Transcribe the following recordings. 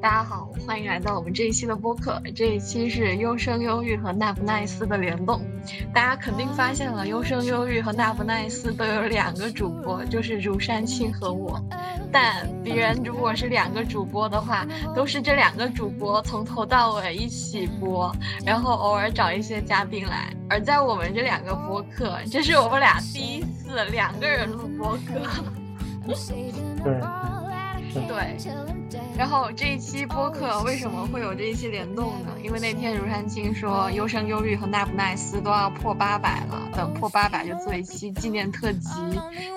大家好，欢迎来到我们这一期的播客。这一期是优生优育和那不奈斯的联动。大家肯定发现了，优生优育和那不奈斯都有两个主播，就是如山青和我。但别人如果是两个主播的话，都是这两个主播从头到尾一起播，然后偶尔找一些嘉宾来。而在我们这两个播客，这是我们俩第一次两个人录播客。对，对。然后这一期播客为什么会有这一期联动呢？因为那天如山青说优生优育和奈不奈斯都要破八百了，等破八百就做一期纪念特辑，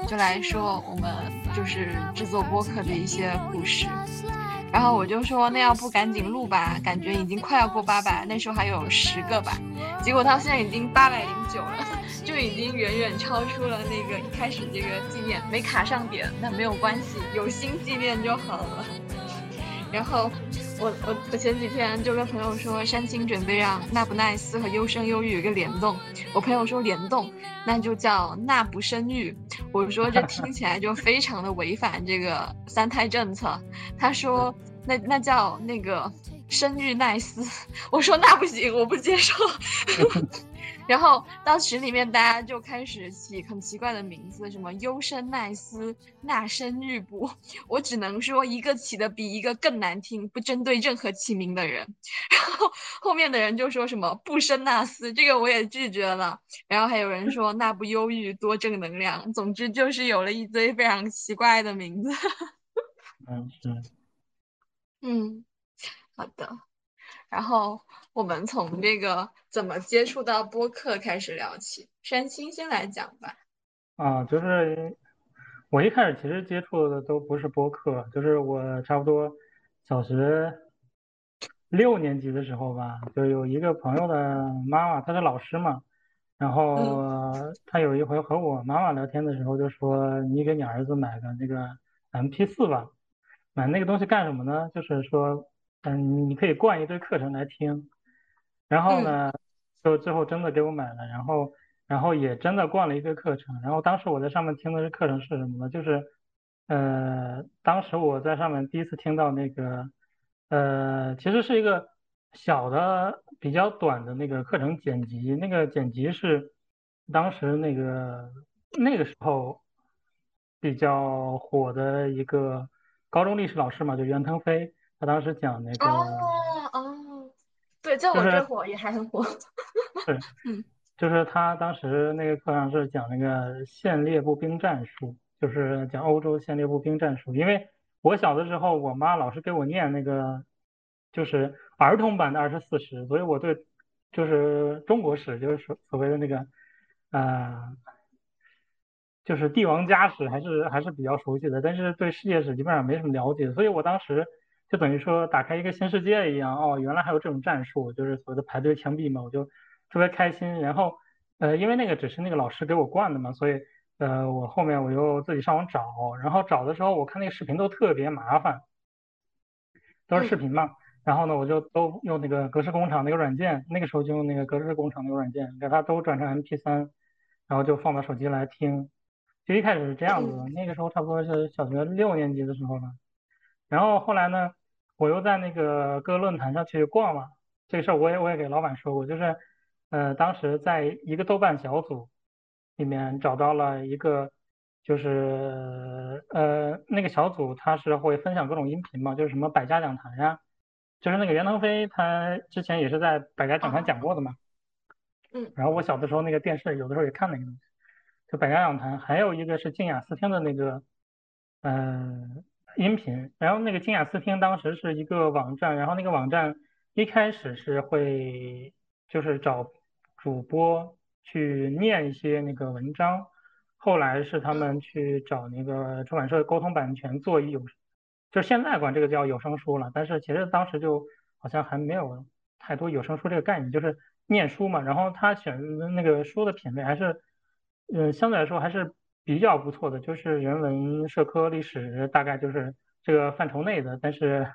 就来说我们就是制作播客的一些故事。然后我就说那要不赶紧录吧，感觉已经快要过八百，那时候还有十个吧，结果到现在已经八百零九了，就已经远远超出了那个一开始这个纪念没卡上点，那没有关系，有心纪念就好了。然后我我我前几天就跟朋友说，山青准备让那不奈斯和优生优育有一个联动。我朋友说联动，那就叫那不生育。我说这听起来就非常的违反这个三胎政策。他说那那叫那个生育奈斯。我说那不行，我不接受。然后到群里面，大家就开始起很奇怪的名字，什么优生奈斯、纳生育部，我只能说一个起的比一个更难听，不针对任何起名的人。然后后面的人就说什么不生纳斯，这个我也拒绝了。然后还有人说那不忧郁，多正能量。总之就是有了一堆非常奇怪的名字。嗯，对。嗯，好的。然后我们从这个怎么接触到播客开始聊起，山青先来讲吧。啊，就是我一开始其实接触的都不是播客，就是我差不多小学六年级的时候吧，就有一个朋友的妈妈，她是老师嘛，然后她有一回和我妈妈聊天的时候就说：“你给你儿子买个那个 MP 四吧，买那个东西干什么呢？就是说。”嗯，你可以灌一堆课程来听，然后呢，就最后真的给我买了，然后，然后也真的灌了一堆课程，然后当时我在上面听的是课程是什么呢？就是，呃，当时我在上面第一次听到那个，呃，其实是一个小的比较短的那个课程剪辑，那个剪辑是当时那个那个时候比较火的一个高中历史老师嘛，就袁腾飞。他当时讲那个哦哦，对，在我这火也还很火。对，嗯，就是他当时那个课上是讲那个线列步兵战术，就是讲欧洲线列步兵战术。因为我小的时候，我妈老是给我念那个，就是儿童版的二十四史，所以我对就是中国史，就是所所谓的那个，呃，就是帝王家史还是还是比较熟悉的，但是对世界史基本上没什么了解，所以我当时。就等于说打开一个新世界一样哦，原来还有这种战术，就是所谓的排队枪毙嘛，我就特别开心。然后，呃，因为那个只是那个老师给我灌的嘛，所以，呃，我后面我又自己上网找，然后找的时候我看那个视频都特别麻烦，都是视频嘛。然后呢，我就都用那个格式工厂那个软件，那个时候就用那个格式工厂那个软件，给它都转成 MP3，然后就放到手机来听。就一开始是这样子的，那个时候差不多是小学六年级的时候了。然后后来呢？我又在那个各个论坛上去逛嘛，这个事儿我也我也给老板说过，就是，呃，当时在一个豆瓣小组里面找到了一个，就是呃那个小组他是会分享各种音频嘛，就是什么百家讲坛呀，就是那个袁腾飞他之前也是在百家讲坛讲过的嘛，嗯，然后我小的时候那个电视有的时候也看那个东西，就百家讲坛，还有一个是静雅思听的那个，嗯。音频，然后那个静雅思听当时是一个网站，然后那个网站一开始是会就是找主播去念一些那个文章，后来是他们去找那个出版社沟通版权做一有，就现在管这个叫有声书了，但是其实当时就好像还没有太多有声书这个概念，就是念书嘛，然后他选的那个书的品类还是，嗯，相对来说还是。比较不错的就是人文、社科、历史，大概就是这个范畴内的。但是，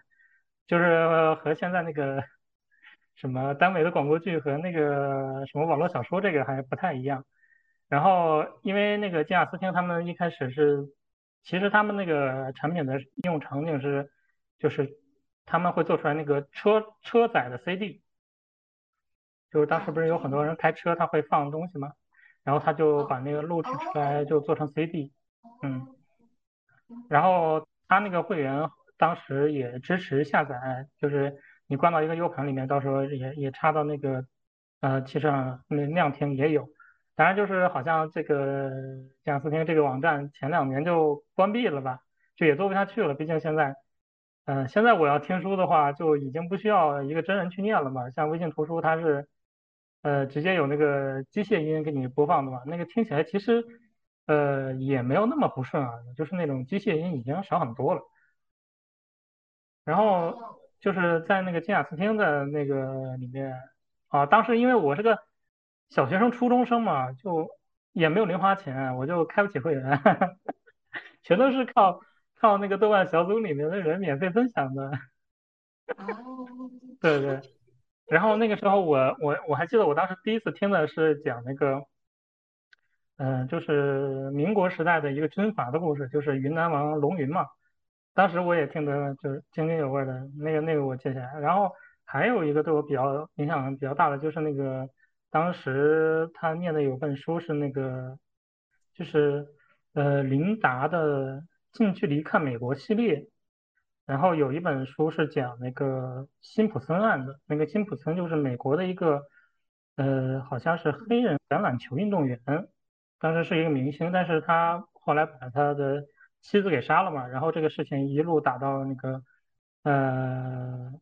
就是和现在那个什么耽美的广播剧和那个什么网络小说这个还不太一样。然后，因为那个金雅斯汀他们一开始是，其实他们那个产品的应用场景是，就是他们会做出来那个车车载的 CD，就是当时不是有很多人开车他会放东西吗？然后他就把那个录制出来就做成 CD，嗯，然后他那个会员当时也支持下载，就是你关到一个 U 盘里面，到时候也也插到那个呃汽车上那那样听也有。当然就是好像这个贾斯汀这个网站前两年就关闭了吧，就也做不下去了。毕竟现在，嗯，现在我要听书的话，就已经不需要一个真人去念了嘛。像微信图书，它是，呃，直接有那个机械音给你播放的嘛。那个听起来其实，呃，也没有那么不顺耳，就是那种机械音已经少很多了。然后就是在那个金雅斯汀的那个里面，啊，当时因为我是个。小学生、初中生嘛，就也没有零花钱，我就开不起会员，全都是靠靠那个豆瓣小组里面的人免费分享的。哦。对对。然后那个时候，我我我还记得，我当时第一次听的是讲那个，嗯，就是民国时代的一个军阀的故事，就是云南王龙云嘛。当时我也听得就是津津有味的，那个那个我记下来。然后还有一个对我比较影响比较大的，就是那个。当时他念的有本书是那个，就是呃林达的近距离看美国系列，然后有一本书是讲那个辛普森案的，那个辛普森就是美国的一个呃好像是黑人橄榄球运动员，当时是一个明星，但是他后来把他的妻子给杀了嘛，然后这个事情一路打到那个呃。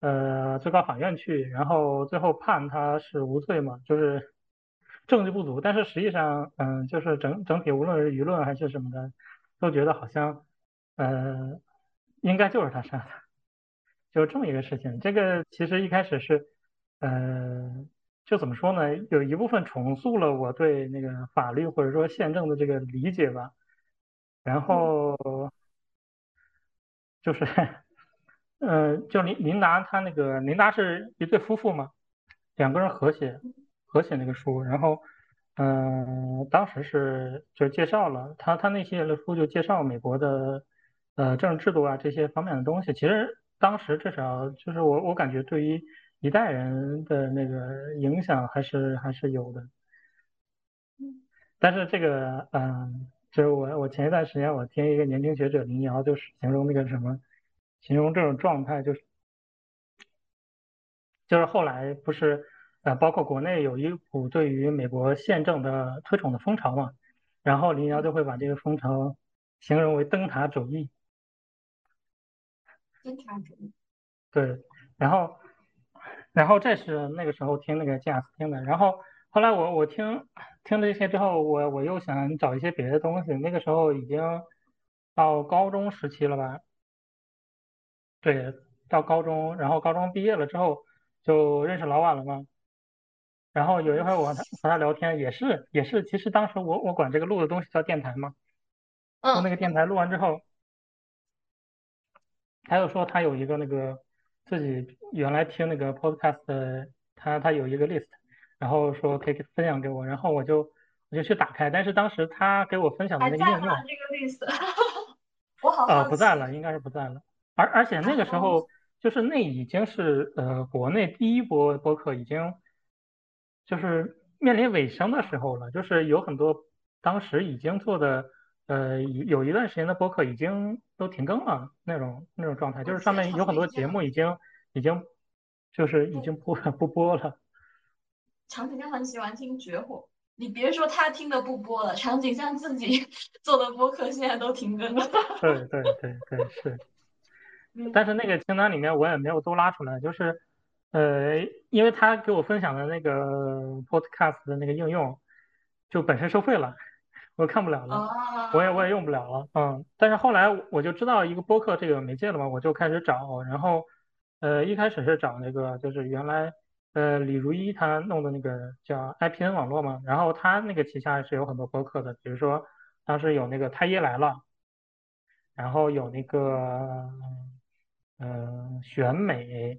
呃，最高法院去，然后最后判他是无罪嘛，就是 证据不足，但是实际上，嗯，就是整整体无论是舆论还是什么的，都觉得好像，呃，应该就是他杀的，就这么一个事情。这个其实一开始是，呃，就怎么说呢，有一部分重塑了我对那个法律或者说宪政的这个理解吧，然后就是。呃，就林林达他那个林达是一对夫妇嘛，两个人合写合写那个书，然后嗯，当时是就介绍了他他那些的书就介绍美国的呃政治制度啊这些方面的东西，其实当时至少就是我我感觉对于一代人的那个影响还是还是有的，但是这个嗯，就是我我前一段时间我听一个年轻学者林瑶就是形容那个什么。形容这种状态就是，就是后来不是呃，包括国内有一股对于美国宪政的推崇的风潮嘛，然后林瑶就会把这个风潮形容为灯塔主义。对，然后，然后这是那个时候听那个金雅斯汀的，然后后来我我听听了这些之后，我我又想找一些别的东西，那个时候已经到高中时期了吧。对，到高中，然后高中毕业了之后就认识老婉了嘛。然后有一回我和他和他聊天，也是也是，其实当时我我管这个录的东西叫电台嘛。嗯。那个电台录完之后，他又说他有一个那个自己原来听那个 podcast 的，他他有一个 list，然后说可以分享给我，然后我就我就去打开，但是当时他给我分享的那个应用。这个 list。我好。呃，不在了，应该是不在了。而而且那个时候，就是那已经是呃国内第一波播客已经，就是面临尾声的时候了。就是有很多当时已经做的呃有一段时间的播客已经都停更了那种那种状态，就是上面有很多节目已经已经就是已经不不播了。长颈鹿很喜欢听绝活，你别说他听的不播了，场景像自己 做的播客现在都停更了。对对对对是。但是那个清单里面我也没有都拉出来，就是，呃，因为他给我分享的那个 Podcast 的那个应用，就本身收费了，我看不了了，我也我也用不了了，嗯。但是后来我就知道一个播客这个媒介了嘛，我就开始找，然后，呃，一开始是找那个就是原来，呃，李如一他弄的那个叫 IPN 网络嘛，然后他那个旗下是有很多播客的，比如说当时有那个太医来了，然后有那个。嗯，选美，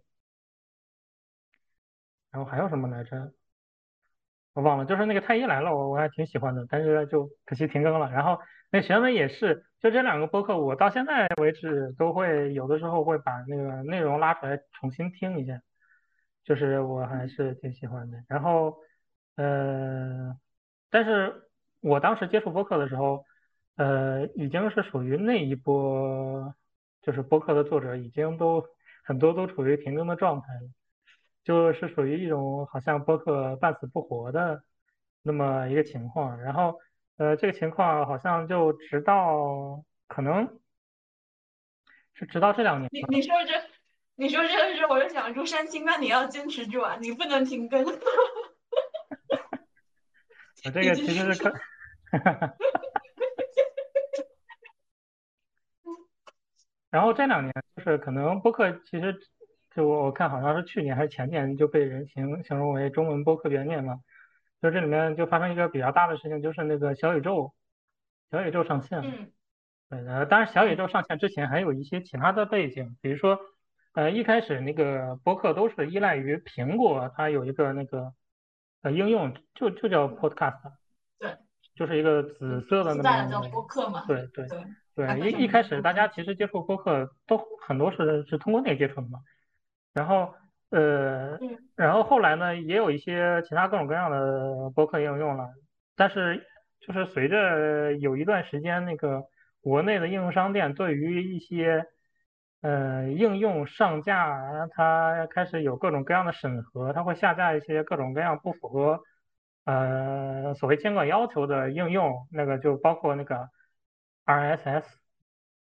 然后还有什么来着？我忘了，就是那个太医来了，我我还挺喜欢的，但是就可惜停更了。然后那玄文也是，就这两个播客，我到现在为止都会有的时候会把那个内容拉出来重新听一下，就是我还是挺喜欢的。然后呃，但是我当时接触播客的时候，呃，已经是属于那一波，就是播客的作者已经都很多都处于停更的状态了。就是属于一种好像播客半死不活的那么一个情况，然后呃，这个情况好像就直到可能是直到这两年。你你说这你说这个时候，我就想说，山青，那你要坚持住啊，你不能停更。我这个其实是可，然后这两年就是可能播客其实。就我看好像是去年还是前年就被人形形容为中文播客元年嘛，就这里面就发生一个比较大的事情，就是那个小宇宙，小宇宙上线了。嗯。呃，当然小宇宙上线之前还有一些其他的背景，比如说，呃，一开始那个播客都是依赖于苹果，它有一个那个呃应用，就就叫 Podcast。对。就是一个紫色的那个。叫播客嘛。对对对。对，一一开始大家其实接触播客都很多是是通过那个接触的嘛。然后，呃，然后后来呢，也有一些其他各种各样的博客应用了，但是就是随着有一段时间，那个国内的应用商店对于一些呃应用上架，它开始有各种各样的审核，它会下架一些各种各样不符合呃所谓监管要求的应用，那个就包括那个 RSS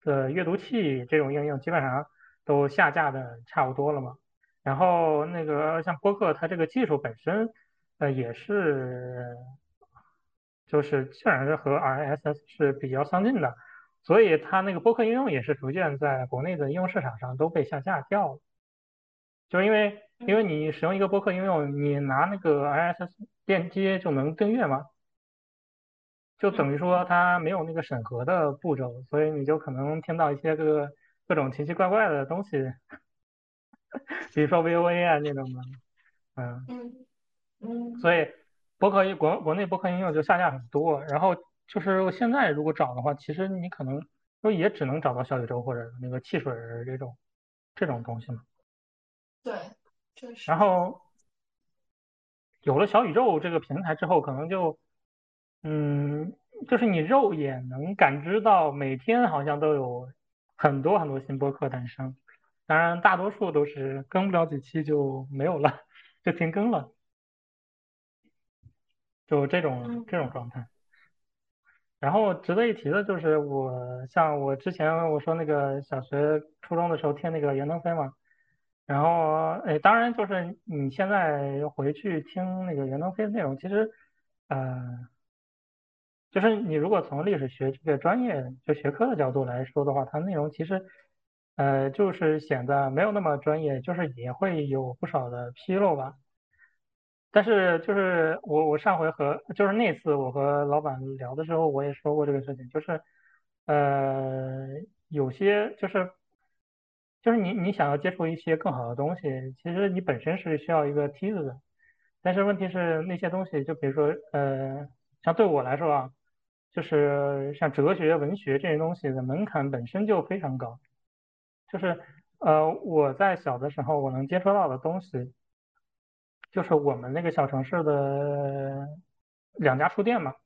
的阅读器这种应用，基本上都下架的差不多了嘛。然后那个像播客，它这个技术本身，呃，也是，就是基本上是和 RSS 是比较相近的，所以它那个播客应用也是逐渐在国内的应用市场上都被下架掉了。就是因为因为你使用一个播客应用，你拿那个 RSS 链接就能订阅嘛？就等于说它没有那个审核的步骤，所以你就可能听到一些个各种奇奇怪怪的东西。比如说 VOA 啊那种的，嗯嗯嗯，所以博客国国内博客应用就下架很多，然后就是现在如果找的话，其实你可能就也只能找到小宇宙或者那个汽水这种这种东西嘛。对，确实。然后有了小宇宙这个平台之后，可能就嗯，就是你肉眼能感知到每天好像都有很多很多新博客诞生。当然，大多数都是更不了几期就没有了，就停更了，就这种这种状态。然后值得一提的就是，我像我之前我说那个小学、初中的时候听那个袁腾飞嘛，然后哎，当然就是你现在回去听那个袁腾飞的内容，其实呃，就是你如果从历史学这个专业就学科的角度来说的话，它内容其实。呃，就是显得没有那么专业，就是也会有不少的纰漏吧。但是就是我我上回和就是那次我和老板聊的时候，我也说过这个事情，就是呃有些就是就是你你想要接触一些更好的东西，其实你本身是需要一个梯子的。但是问题是那些东西，就比如说呃像对我来说啊，就是像哲学、文学这些东西的门槛本身就非常高。就是呃，我在小的时候，我能接触到的东西，就是我们那个小城市的两家书店嘛。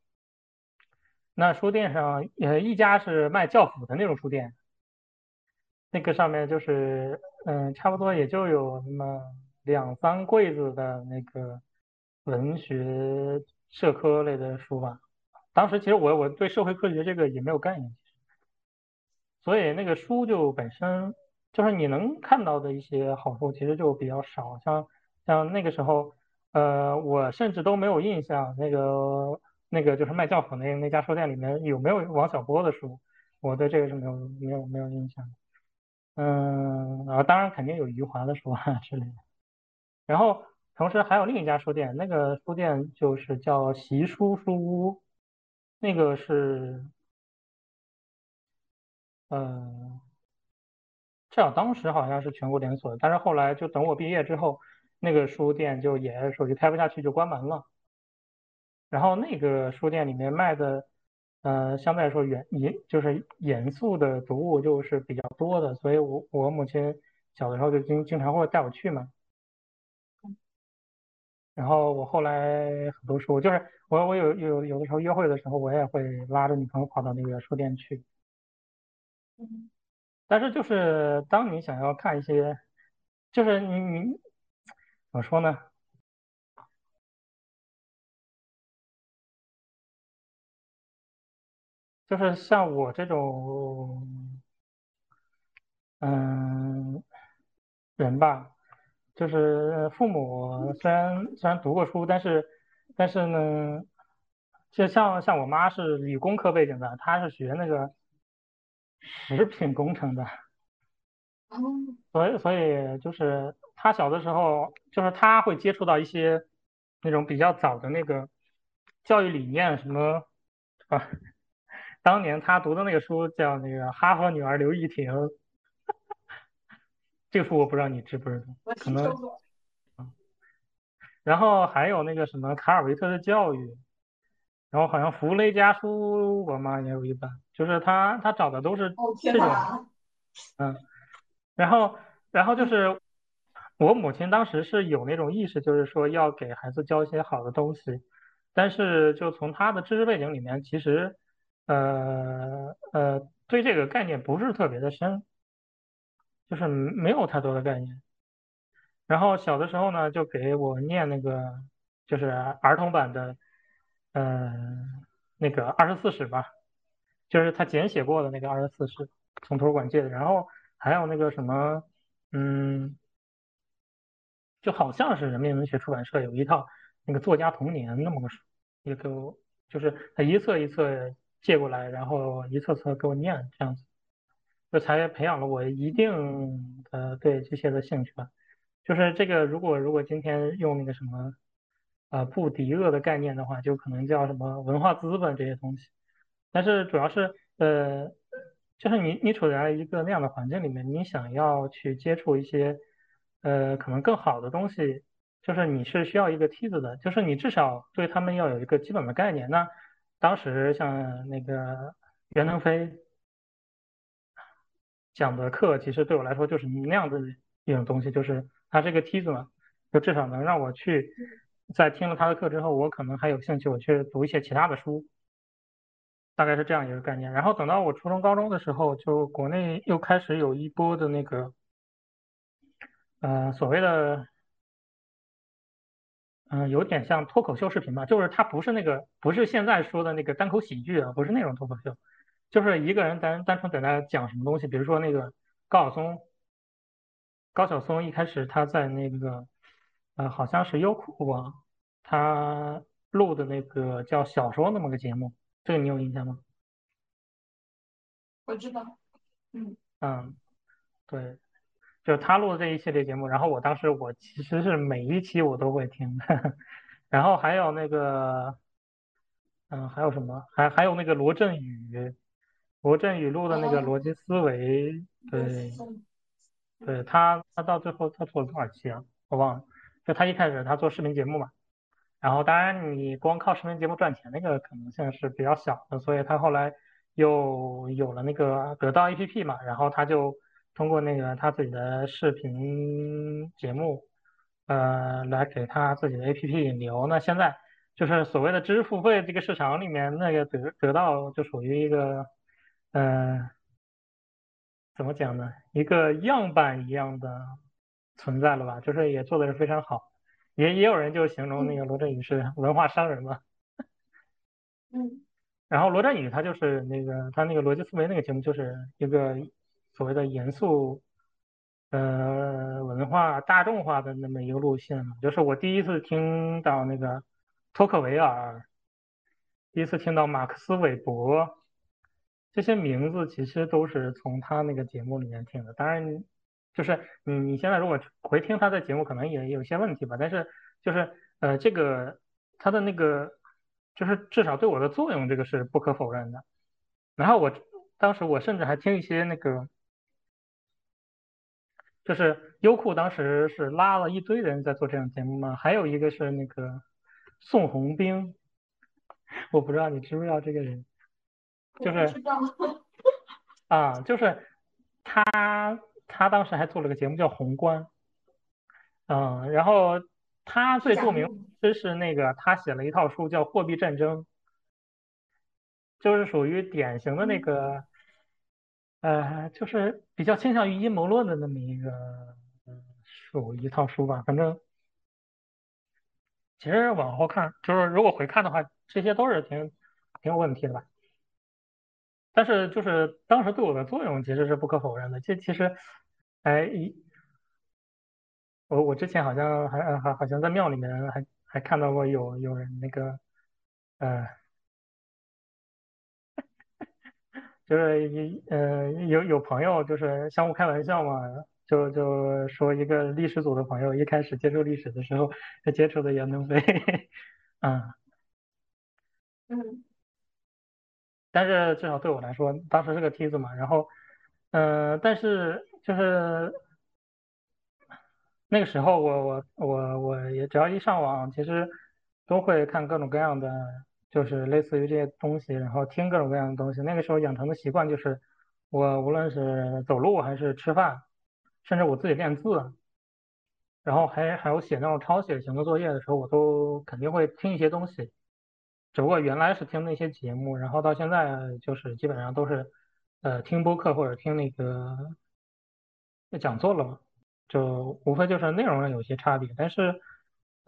那书店上，呃，一家是卖教辅的那种书店，那个上面就是，嗯，差不多也就有那么两三柜子的那个文学社科类的书吧。当时其实我我对社会科学这个也没有概念。所以那个书就本身就是你能看到的一些好处，其实就比较少。像像那个时候，呃，我甚至都没有印象，那个那个就是卖教辅那那家书店里面有没有王小波的书，我对这个是没有没有没有印象。嗯，啊，当然肯定有余华的书啊之类的。然后同时还有另一家书店，那个书店就是叫习书书屋，那个是。嗯，至少当时好像是全国连锁的，但是后来就等我毕业之后，那个书店就也手机开不下去，就关门了。然后那个书店里面卖的，呃，相对来说严严就是严肃的读物就是比较多的，所以我我母亲小的时候就经经常会带我去嘛。然后我后来很多书，就是我我有有有的时候约会的时候，我也会拉着女朋友跑到那个书店去。但是就是当你想要看一些，就是你你怎么说呢？就是像我这种，嗯，人吧。就是父母虽然虽然读过书，但是但是呢，就像像我妈是理工科背景的，她是学那个食品工程的，所以所以就是他小的时候，就是他会接触到一些那种比较早的那个教育理念，什么啊，当年他读的那个书叫那个《哈佛女儿刘亦婷》。这个书我不知道你知不知道，可能。然后还有那个什么卡尔维特的教育，然后好像弗雷加书我妈也有一本，就是他他找的都是这种，嗯，然后然后就是我母亲当时是有那种意识，就是说要给孩子教一些好的东西，但是就从他的知识背景里面，其实呃呃对这个概念不是特别的深。就是没有太多的概念，然后小的时候呢，就给我念那个就是儿童版的，嗯，那个二十四史吧，就是他简写过的那个二十四史，从图书馆借的。然后还有那个什么，嗯，就好像是人民文学出版社有一套那个作家童年那么个书，也给我，就是他一册一册借过来，然后一册册给我念这样子。这才培养了我一定的对这些的兴趣吧。就是这个，如果如果今天用那个什么，呃，布迪厄的概念的话，就可能叫什么文化资本这些东西。但是主要是，呃，就是你你处在一个那样的环境里面，你想要去接触一些，呃，可能更好的东西，就是你是需要一个梯子的，就是你至少对他们要有一个基本的概念。那当时像那个袁腾飞。讲的课其实对我来说就是那样的一种东西，就是它是一个梯子嘛，就至少能让我去在听了他的课之后，我可能还有兴趣，我去读一些其他的书，大概是这样一个概念。然后等到我初中、高中的时候，就国内又开始有一波的那个，呃，所谓的，嗯，有点像脱口秀视频吧，就是它不是那个，不是现在说的那个单口喜剧啊，不是那种脱口秀。就是一个人单单纯在那讲什么东西，比如说那个高晓松，高晓松一开始他在那个呃好像是优酷啊，他录的那个叫小说那么个节目，这个你有印象吗？我知道，嗯嗯，对，就是他录的这一系列节目，然后我当时我其实是每一期我都会听，然后还有那个嗯还有什么，还还有那个罗振宇。罗振宇录的那个逻辑思维，对，对他，他到最后他做了多少期啊？我忘了。就他一开始他做视频节目嘛，然后当然你光靠视频节目赚钱那个可能性是比较小的，所以他后来又有了那个得到 APP 嘛，然后他就通过那个他自己的视频节目，呃，来给他自己的 APP 引流。那现在就是所谓的知识付费这个市场里面，那个得得到就属于一个。嗯，怎么讲呢？一个样板一样的存在了吧？就是也做的是非常好，也也有人就形容那个罗振宇是 文化商人嘛。嗯。然后罗振宇他就是那个他那个逻辑思维那个节目就是一个所谓的严肃，呃，文化大众化的那么一个路线嘛。就是我第一次听到那个托克维尔，第一次听到马克思韦伯。这些名字其实都是从他那个节目里面听的，当然，就是你你现在如果回听他的节目，可能也有些问题吧。但是就是呃，这个他的那个就是至少对我的作用，这个是不可否认的。然后我当时我甚至还听一些那个，就是优酷当时是拉了一堆人在做这样节目嘛，还有一个是那个宋鸿兵。我不知道你知不知道这个人，就是 啊，就是他他当时还做了个节目叫《宏观》，嗯，然后他最著名就是那个他写了一套书叫《货币战争》，就是属于典型的那个。呃，就是比较倾向于阴谋论的那么一个书，一套书吧。反正其实往后看，就是如果回看的话，这些都是挺挺有问题的吧。但是就是当时对我的作用其实是不可否认的。这其实，哎，一我我之前好像还还好像在庙里面还还看到过有有人那个，呃。就是一呃有有朋友就是相互开玩笑嘛，就就说一个历史组的朋友一开始接触历史的时候，他接触的袁腾飞，嗯嗯，但是至少对我来说，当时是个梯子嘛，然后嗯，但是就是那个时候我我我我也只要一上网，其实都会看各种各样的。就是类似于这些东西，然后听各种各样的东西。那个时候养成的习惯就是，我无论是走路还是吃饭，甚至我自己练字，然后还还有写那种抄写型的作业的时候，我都肯定会听一些东西。只不过原来是听那些节目，然后到现在就是基本上都是，呃，听播客或者听那个讲座了嘛，就无非就是内容上有些差别，但是。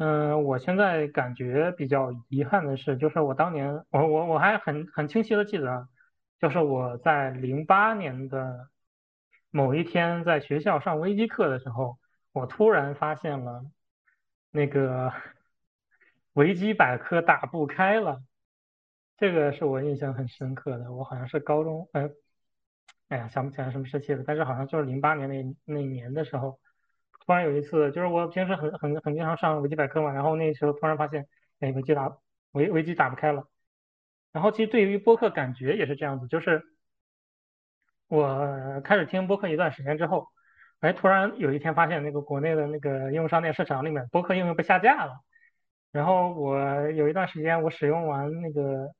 嗯，我现在感觉比较遗憾的是，就是我当年，我我我还很很清晰的记得，就是我在零八年的某一天在学校上微机课的时候，我突然发现了那个维基百科打不开了，这个是我印象很深刻的。我好像是高中，哎，哎呀，想不起来什么时期了，但是好像就是零八年那那年的时候。突然有一次，就是我平时很很很经常上维基百科嘛，然后那时候突然发现，哎，维基打维维基打不开了。然后其实对于播客感觉也是这样子，就是我开始听播客一段时间之后，哎，突然有一天发现那个国内的那个应用商店市场里面播客应用被下架了。然后我有一段时间我使用完那个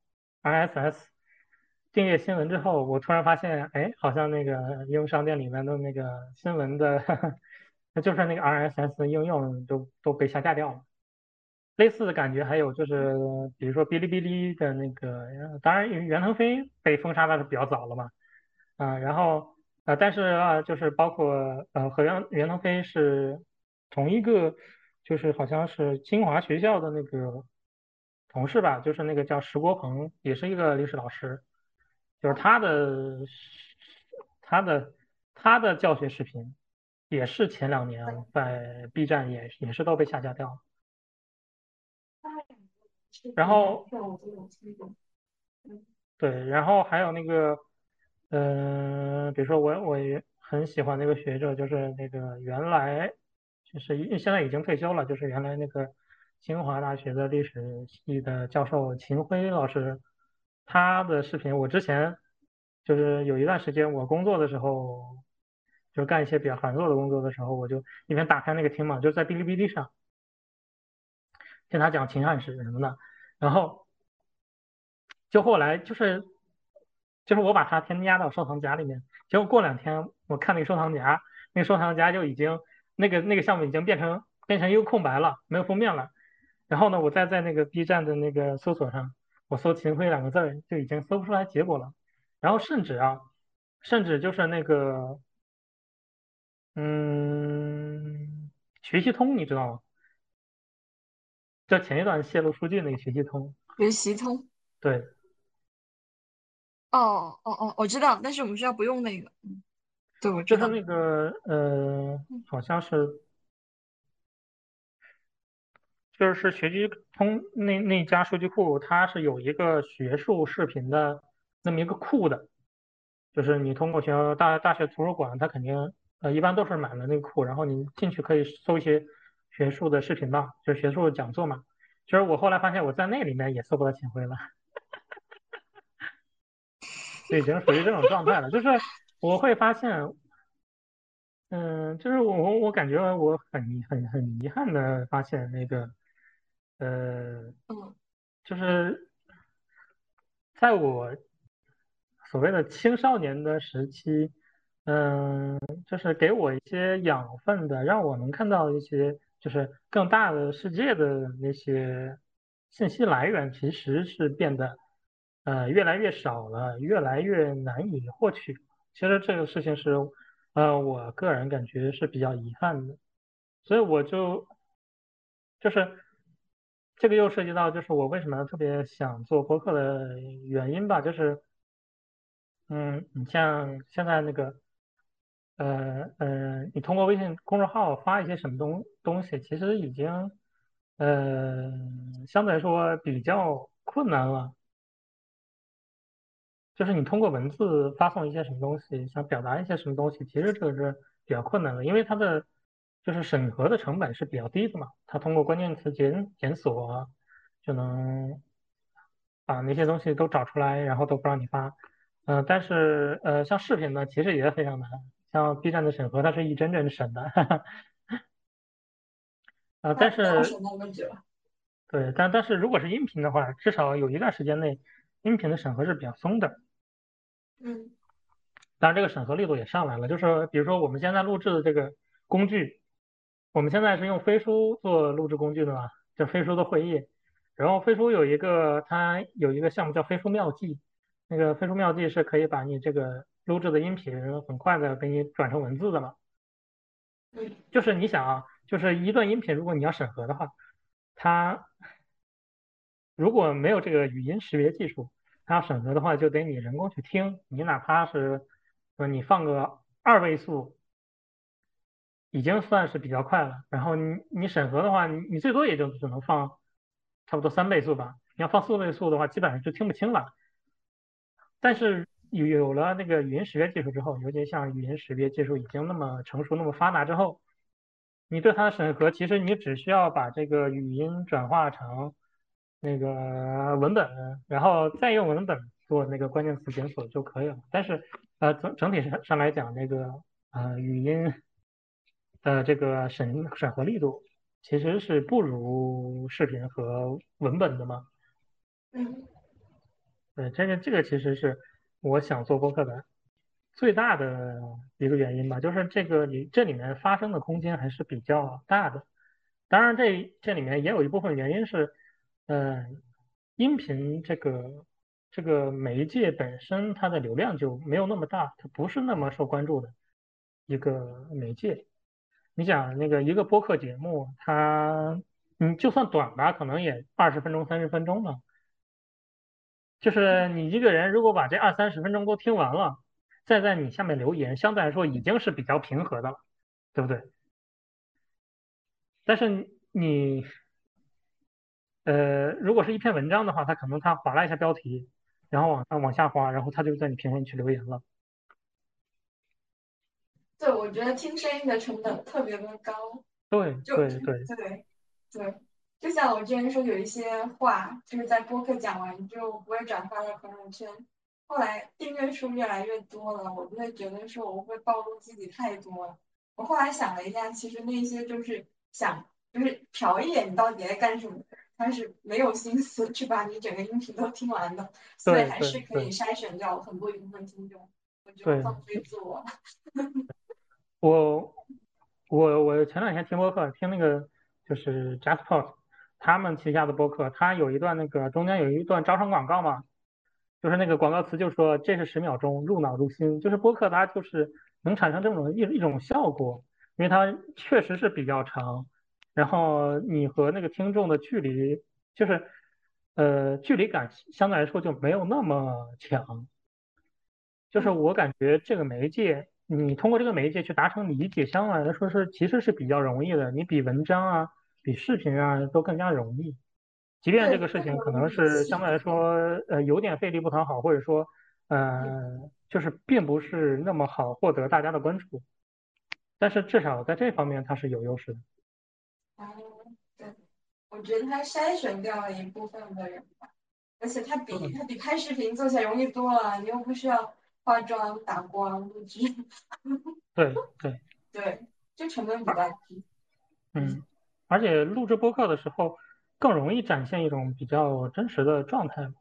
RSS 订阅新闻之后，我突然发现，哎，好像那个应用商店里面的那个新闻的。那 就是那个 RSS 应用都都被下架掉了。类似的感觉还有就是，比如说哔哩哔哩的那个，当然袁腾飞被封杀的是比较早了嘛，啊，然后呃，但是啊，就是包括呃和袁袁腾飞是同一个，就是好像是清华学校的那个同事吧，就是那个叫石国鹏，也是一个历史老师，就是他的他的他的教学视频。也是前两年在 B 站也也是都被下架掉了，然后对，然后还有那个，嗯，比如说我我也很喜欢那个学者，就是那个原来就是现在已经退休了，就是原来那个清华大学的历史系的教授秦晖老师，他的视频我之前就是有一段时间我工作的时候。就干一些比较繁琐的工作的时候，我就一边打开那个听嘛，就在哔哩哔哩上听他讲秦汉史什么的，然后就后来就是就是我把它添加到收藏夹里面，结果过两天我看那个收藏夹，那个收藏夹就已经那个那个项目已经变成变成一个空白了，没有封面了。然后呢，我再在那个 B 站的那个搜索上，我搜秦晖两个字就已经搜不出来结果了。然后甚至啊，甚至就是那个。嗯，学习通你知道吗？就前一段泄露数据那个学习通。学习通。对。哦哦哦，我知道，但是我们学校不用那个。嗯，对，我知道。就是那个呃，好像是，就是学习通那那家数据库，它是有一个学术视频的那么一个库的，就是你通过学校大大学图书馆，它肯定。呃，一般都是买了那个库，然后你进去可以搜一些学术的视频吧，就是学术讲座嘛。其实我后来发现我在那里面也搜不到秦晖了，就已经属于这种状态了。就是我会发现，嗯，就是我我感觉我很很很遗憾的发现那个，呃，就是在我所谓的青少年的时期，嗯，就是给我一些养分的，让我能看到一些就是更大的世界的那些信息来源，其实是变得呃越来越少了，越来越难以获取。其实这个事情是，呃，我个人感觉是比较遗憾的，所以我就就是这个又涉及到就是我为什么特别想做播客的原因吧，就是嗯，你像现在那个。呃呃，你通过微信公众号发一些什么东东西，其实已经呃相对来说比较困难了。就是你通过文字发送一些什么东西，想表达一些什么东西，其实这个是比较困难的，因为它的就是审核的成本是比较低的嘛。它通过关键词检检索就能把那些东西都找出来，然后都不让你发。嗯，但是呃，像视频呢，其实也非常难。像 B 站的审核，它是一帧帧审的，啊，但是对，但但是如果是音频的话，至少有一段时间内，音频的审核是比较松的。嗯。当然，这个审核力度也上来了，就是比如说我们现在录制的这个工具，我们现在是用飞书做录制工具的嘛，就飞书的会议，然后飞书有一个它有一个项目叫飞书妙记，那个飞书妙记是可以把你这个。录制的音频很快的给你转成文字的嘛？就是你想啊，就是一段音频，如果你要审核的话，它如果没有这个语音识别技术，它要审核的话，就得你人工去听。你哪怕是说你放个二位数，已经算是比较快了。然后你你审核的话，你你最多也就只能放差不多三倍速吧。你要放四倍速的话，基本上就听不清了。但是。有有了那个语音识别技术之后，尤其像语音识别技术已经那么成熟、那么发达之后，你对它的审核，其实你只需要把这个语音转化成那个文本，然后再用文本做那个关键词检索就可以了。但是，呃，整整体上上来讲，那个呃语音的这个审审核力度其实是不如视频和文本的嘛。嗯。对，这个这个其实是。我想做播客的最大的一个原因吧，就是这个里这里面发生的空间还是比较大的。当然，这这里面也有一部分原因是，嗯，音频这个这个媒介本身它的流量就没有那么大，它不是那么受关注的一个媒介。你想那个一个播客节目，它你就算短吧，可能也二十分钟、三十分钟吧。就是你一个人如果把这二三十分钟都听完了，再在你下面留言，相对来说已经是比较平和的了，对不对？但是你，呃，如果是一篇文章的话，他可能他划拉一下标题，然后往上往下滑，然后他就在你评论区留言了。对，我觉得听声音的成本特别的高。对对对对对。就像我之前说，有一些话就是在播客讲完就不会转发到朋友圈。后来订阅数越来越多了，我就会觉得说我会暴露自己太多了。我后来想了一下，其实那些就是想就是瞟一眼你到底在干什么，但是没有心思去把你整个音频都听完的，所以还是可以筛选掉很多一部分听众。我觉得放飞自我。我我我前两天听播客，听那个就是 JustPod。他们旗下的播客，他有一段那个中间有一段招商广告嘛，就是那个广告词就说这是十秒钟入脑入心，就是播客它就是能产生这种一一种效果，因为它确实是比较长，然后你和那个听众的距离就是呃距离感相对来说就没有那么强，就是我感觉这个媒介你通过这个媒介去达成理解，相对来说是其实是比较容易的，你比文章啊。比视频啊都更加容易，即便这个事情可能是相对来说呃有点费力不讨好，或者说呃就是并不是那么好获得大家的关注，但是至少在这方面它是有优势的。我觉得他筛选掉了一部分的人吧，而且他比他比拍视频做起来容易多了，你又不需要化妆、打光、录制。对对对，就成本比较低。嗯。而且录制播客的时候，更容易展现一种比较真实的状态。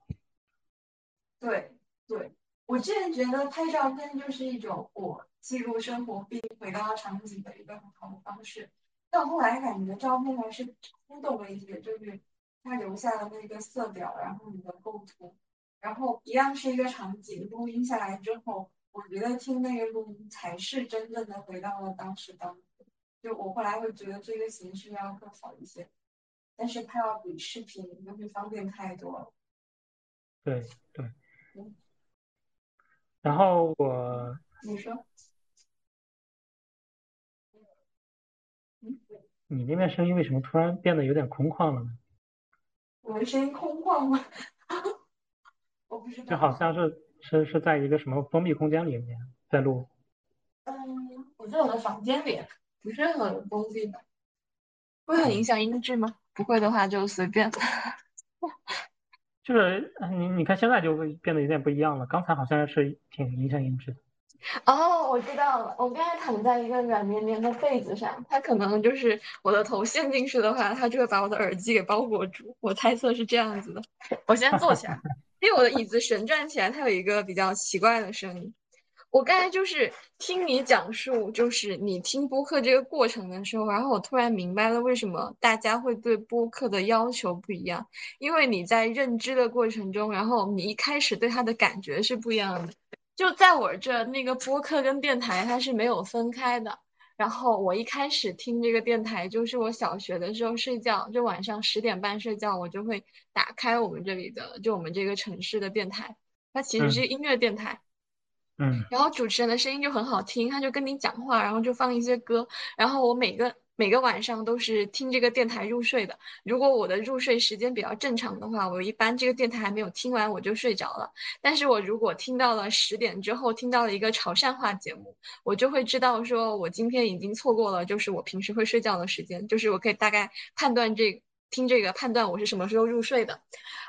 对对，我之前觉得拍照片就是一种我记录生活并回到场景的一个很好的方式，但后来感觉照片还是冲动了一些，就是它留下的那个色调，然后你的构图，然后一样是一个场景，录音下来之后，我觉得听那个录音才是真正的回到了当时当刻。就我后来会觉得这个形式要更好一些，但是它要比视频就是方便太多了。对对。然后我。你说。你那边声音为什么突然变得有点空旷了呢？我的声音空旷吗？我不知道。就好像是是是在一个什么封闭空间里面在录。嗯，我在我的房间里。不是很封闭的，会很影响音质吗？不会的话就随便。就 是你你看现在就会变得有点不一样了，刚才好像是挺影响音质的。哦，我知道了，我刚才躺在一个软绵绵的被子上，它可能就是我的头陷进去的话，它就会把我的耳机给包裹住。我猜测是这样子的。我先坐起来，因为我的椅子旋转起来，它有一个比较奇怪的声音。我刚才就是听你讲述，就是你听播客这个过程的时候，然后我突然明白了为什么大家会对播客的要求不一样，因为你在认知的过程中，然后你一开始对它的感觉是不一样的。就在我这，那个播客跟电台它是没有分开的。然后我一开始听这个电台，就是我小学的时候睡觉，就晚上十点半睡觉，我就会打开我们这里的，就我们这个城市的电台，它其实是音乐电台。嗯，然后主持人的声音就很好听，他就跟你讲话，然后就放一些歌，然后我每个每个晚上都是听这个电台入睡的。如果我的入睡时间比较正常的话，我一般这个电台还没有听完我就睡着了。但是我如果听到了十点之后听到了一个潮汕话节目，我就会知道说我今天已经错过了，就是我平时会睡觉的时间，就是我可以大概判断这听这个判断我是什么时候入睡的。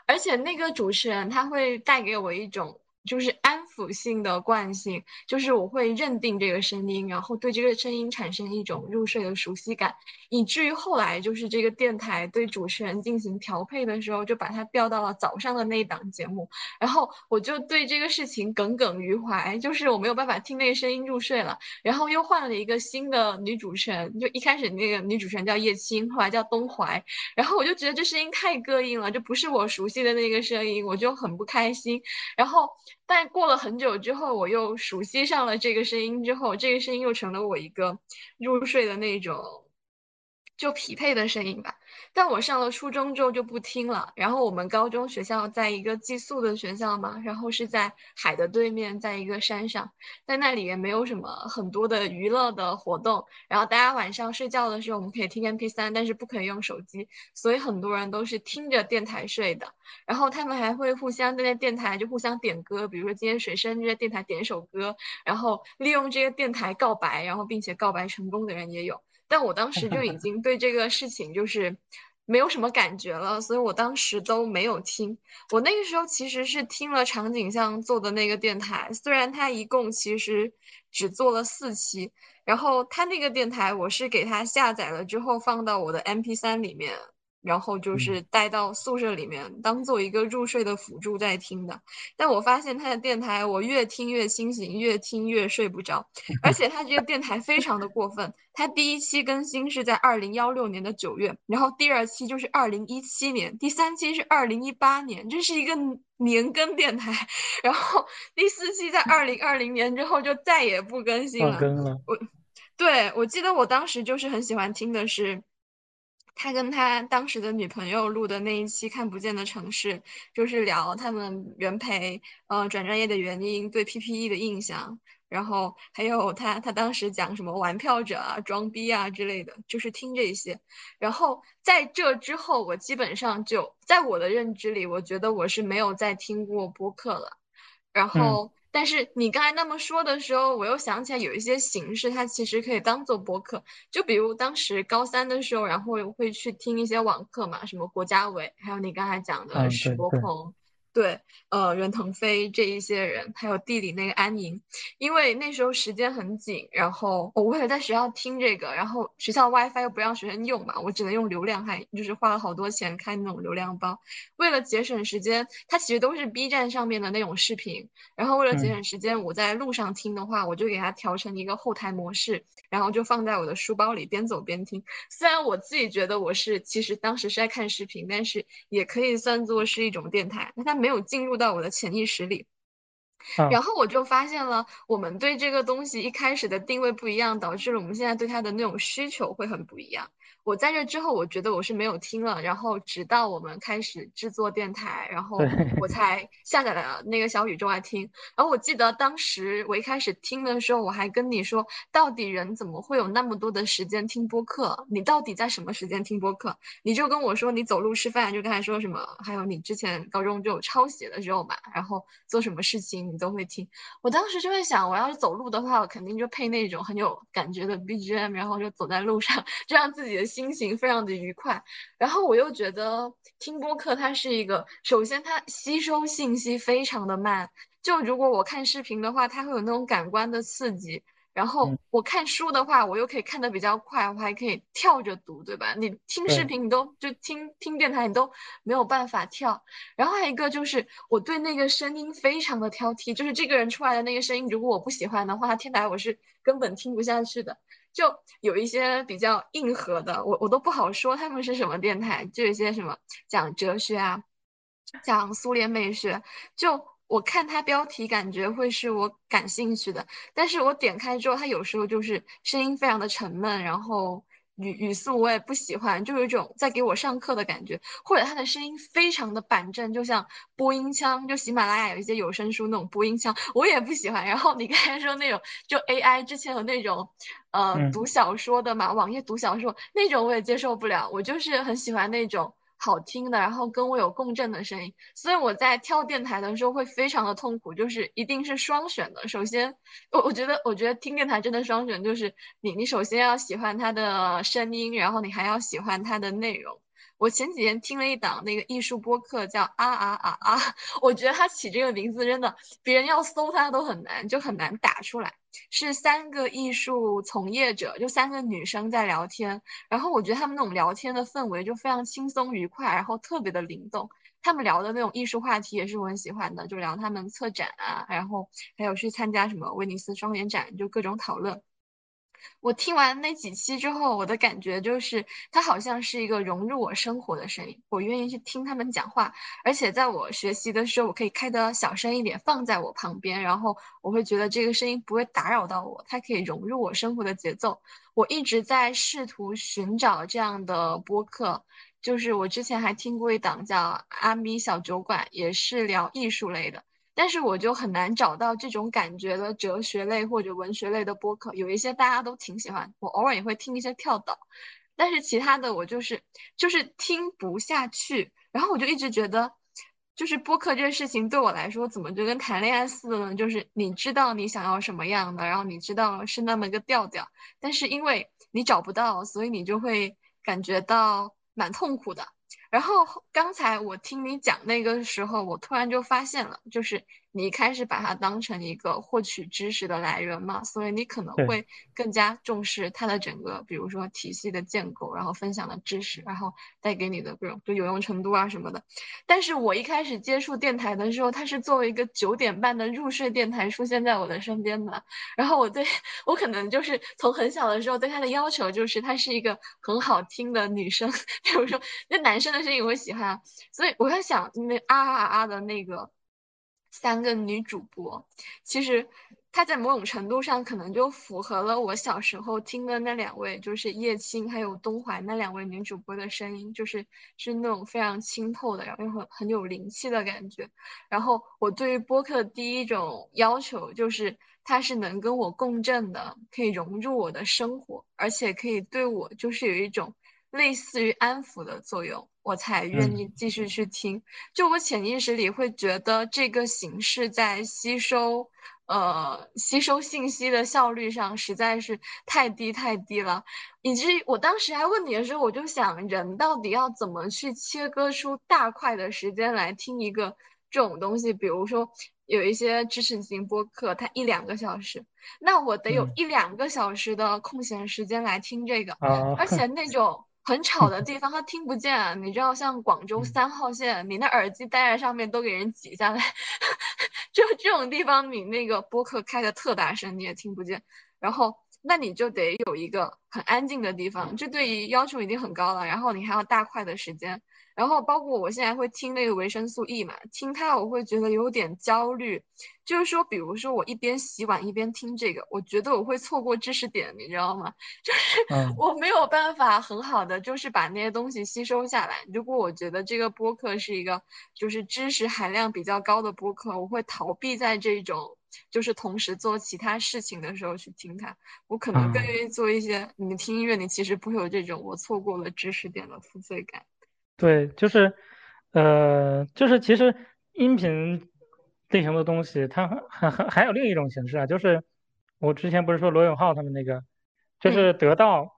而且那个主持人他会带给我一种。就是安抚性的惯性，就是我会认定这个声音，然后对这个声音产生一种入睡的熟悉感，以至于后来就是这个电台对主持人进行调配的时候，就把它调到了早上的那一档节目，然后我就对这个事情耿耿于怀，就是我没有办法听那个声音入睡了，然后又换了一个新的女主持人，就一开始那个女主持人叫叶青，后来叫东淮，然后我就觉得这声音太膈应了，这不是我熟悉的那个声音，我就很不开心，然后。但过了很久之后，我又熟悉上了这个声音之后，这个声音又成了我一个入睡的那种。就匹配的声音吧，但我上了初中之后就不听了。然后我们高中学校在一个寄宿的学校嘛，然后是在海的对面，在一个山上，在那里也没有什么很多的娱乐的活动。然后大家晚上睡觉的时候，我们可以听 MP3，但是不可以用手机，所以很多人都是听着电台睡的。然后他们还会互相在那电台就互相点歌，比如说今天谁生日，电台点首歌，然后利用这个电台告白，然后并且告白成功的人也有。但我当时就已 经对这个事情就是没有什么感觉了，所以我当时都没有听。我那个时候其实是听了场景像做的那个电台，虽然他一共其实只做了四期，然后他那个电台我是给他下载了之后放到我的 MP 三里面。然后就是带到宿舍里面，当做一个入睡的辅助在听的。但我发现他的电台，我越听越清醒，越听越睡不着。而且他这个电台非常的过分，他第一期更新是在二零幺六年的九月，然后第二期就是二零一七年，第三期是二零一八年，这是一个年更电台。然后第四期在二零二零年之后就再也不更新了。我，对我记得我当时就是很喜欢听的是。他跟他当时的女朋友录的那一期《看不见的城市》，就是聊他们原培呃转专业的原因，对 PPE 的印象，然后还有他他当时讲什么玩票者啊、装逼啊之类的，就是听这些。然后在这之后，我基本上就在我的认知里，我觉得我是没有再听过播客了。然后。但是你刚才那么说的时候，我又想起来有一些形式，它其实可以当做播客。就比如当时高三的时候，然后会去听一些网课嘛，什么国家委，还有你刚才讲的史国鹏，对，呃，任腾飞这一些人，还有地理那个安宁，因为那时候时间很紧，然后我为了在学校听这个，然后学校 WiFi 又不让学生用嘛，我只能用流量，还就是花了好多钱开那种流量包。为了节省时间，它其实都是 B 站上面的那种视频，然后为了节省时间，我在路上听的话，我就给它调成一个后台模式，然后就放在我的书包里，边走边听。虽然我自己觉得我是其实当时是在看视频，但是也可以算作是一种电台。那它。没有进入到我的潜意识里，然后我就发现了，我们对这个东西一开始的定位不一样，导致了我们现在对它的那种需求会很不一样。我在这之后，我觉得我是没有听了，然后直到我们开始制作电台，然后我才 下载了那个小宇宙来听。然后我记得当时我一开始听的时候，我还跟你说，到底人怎么会有那么多的时间听播客？你到底在什么时间听播客？你就跟我说你走路吃饭，就刚才说什么，还有你之前高中就有抄写的时候嘛，然后做什么事情你都会听。我当时就会想，我要是走路的话，我肯定就配那种很有感觉的 BGM，然后就走在路上，就让自己的。心情非常的愉快，然后我又觉得听播客它是一个，首先它吸收信息非常的慢，就如果我看视频的话，它会有那种感官的刺激，然后我看书的话，我又可以看得比较快，我还可以跳着读，对吧？你听视频，你都就听听电台，你都没有办法跳。然后还有一个就是我对那个声音非常的挑剔，就是这个人出来的那个声音，如果我不喜欢的话，天台我是根本听不下去的。就有一些比较硬核的，我我都不好说他们是什么电台，就有些什么讲哲学啊，讲苏联美学，就我看它标题感觉会是我感兴趣的，但是我点开之后，它有时候就是声音非常的沉闷，然后。语语速我也不喜欢，就有一种在给我上课的感觉，或者他的声音非常的板正，就像播音腔，就喜马拉雅有一些有声书那种播音腔，我也不喜欢。然后你刚才说那种，就 AI 之前有那种，呃，读小说的嘛，网页读小说那种我也接受不了，我就是很喜欢那种。好听的，然后跟我有共振的声音，所以我在挑电台的时候会非常的痛苦，就是一定是双选的。首先，我我觉得，我觉得听电台真的双选，就是你你首先要喜欢它的声音，然后你还要喜欢它的内容。我前几天听了一档那个艺术播客，叫啊啊啊啊，我觉得他起这个名字真的，别人要搜他都很难，就很难打出来。是三个艺术从业者，就三个女生在聊天，然后我觉得他们那种聊天的氛围就非常轻松愉快，然后特别的灵动。他们聊的那种艺术话题也是我很喜欢的，就聊他们策展啊，然后还有去参加什么威尼斯双年展，就各种讨论。我听完那几期之后，我的感觉就是，它好像是一个融入我生活的声音，我愿意去听他们讲话，而且在我学习的时候，我可以开的小声一点，放在我旁边，然后我会觉得这个声音不会打扰到我，它可以融入我生活的节奏。我一直在试图寻找这样的播客，就是我之前还听过一档叫阿咪小酒馆，也是聊艺术类的。但是我就很难找到这种感觉的哲学类或者文学类的播客，有一些大家都挺喜欢，我偶尔也会听一些跳岛，但是其他的我就是就是听不下去，然后我就一直觉得，就是播客这个事情对我来说怎么就跟谈恋爱似的呢？就是你知道你想要什么样的，然后你知道是那么个调调，但是因为你找不到，所以你就会感觉到蛮痛苦的。然后刚才我听你讲那个时候，我突然就发现了，就是你开始把它当成一个获取知识的来源嘛，所以你可能会更加重视它的整个，比如说体系的建构，然后分享的知识，然后带给你的各种就有用程度啊什么的。但是我一开始接触电台的时候，它是作为一个九点半的入睡电台出现在我的身边的，然后我对我可能就是从很小的时候对它的要求就是它是一个很好听的女生，比如说那男生的。声音我喜欢，所以我在想，那啊啊啊的那个三个女主播，其实她在某种程度上可能就符合了我小时候听的那两位，就是叶青还有东淮那两位女主播的声音，就是是那种非常清透的，然后又很很有灵气的感觉。然后我对于播客的第一种要求就是，它是能跟我共振的，可以融入我的生活，而且可以对我就是有一种。类似于安抚的作用，我才愿意继续去听。就我潜意识里会觉得这个形式在吸收，呃，吸收信息的效率上实在是太低太低了。以至于我当时还问你的时候，我就想，人到底要怎么去切割出大块的时间来听一个这种东西，比如说有一些知识型播客，它一两个小时，那我得有一两个小时的空闲时间来听这个，而且那 种很吵的地方他听不见，你知道，像广州三号线，你那耳机戴在上面都给人挤下来，就这种地方，你那个播客开的特大声你也听不见，然后。那你就得有一个很安静的地方，这对于要求已经很高了。然后你还要大块的时间，然后包括我现在会听那个维生素 E 嘛，听它我会觉得有点焦虑。就是说，比如说我一边洗碗一边听这个，我觉得我会错过知识点，你知道吗？就是我没有办法很好的就是把那些东西吸收下来。如果我觉得这个播客是一个就是知识含量比较高的播客，我会逃避在这种。就是同时做其他事情的时候去听它，我可能更愿意做一些。你听音乐，你其实不会有这种我错过了知识点的负罪感。对，就是，呃，就是其实音频类型的东西，它还还还有另一种形式啊，就是我之前不是说罗永浩他们那个，就是得到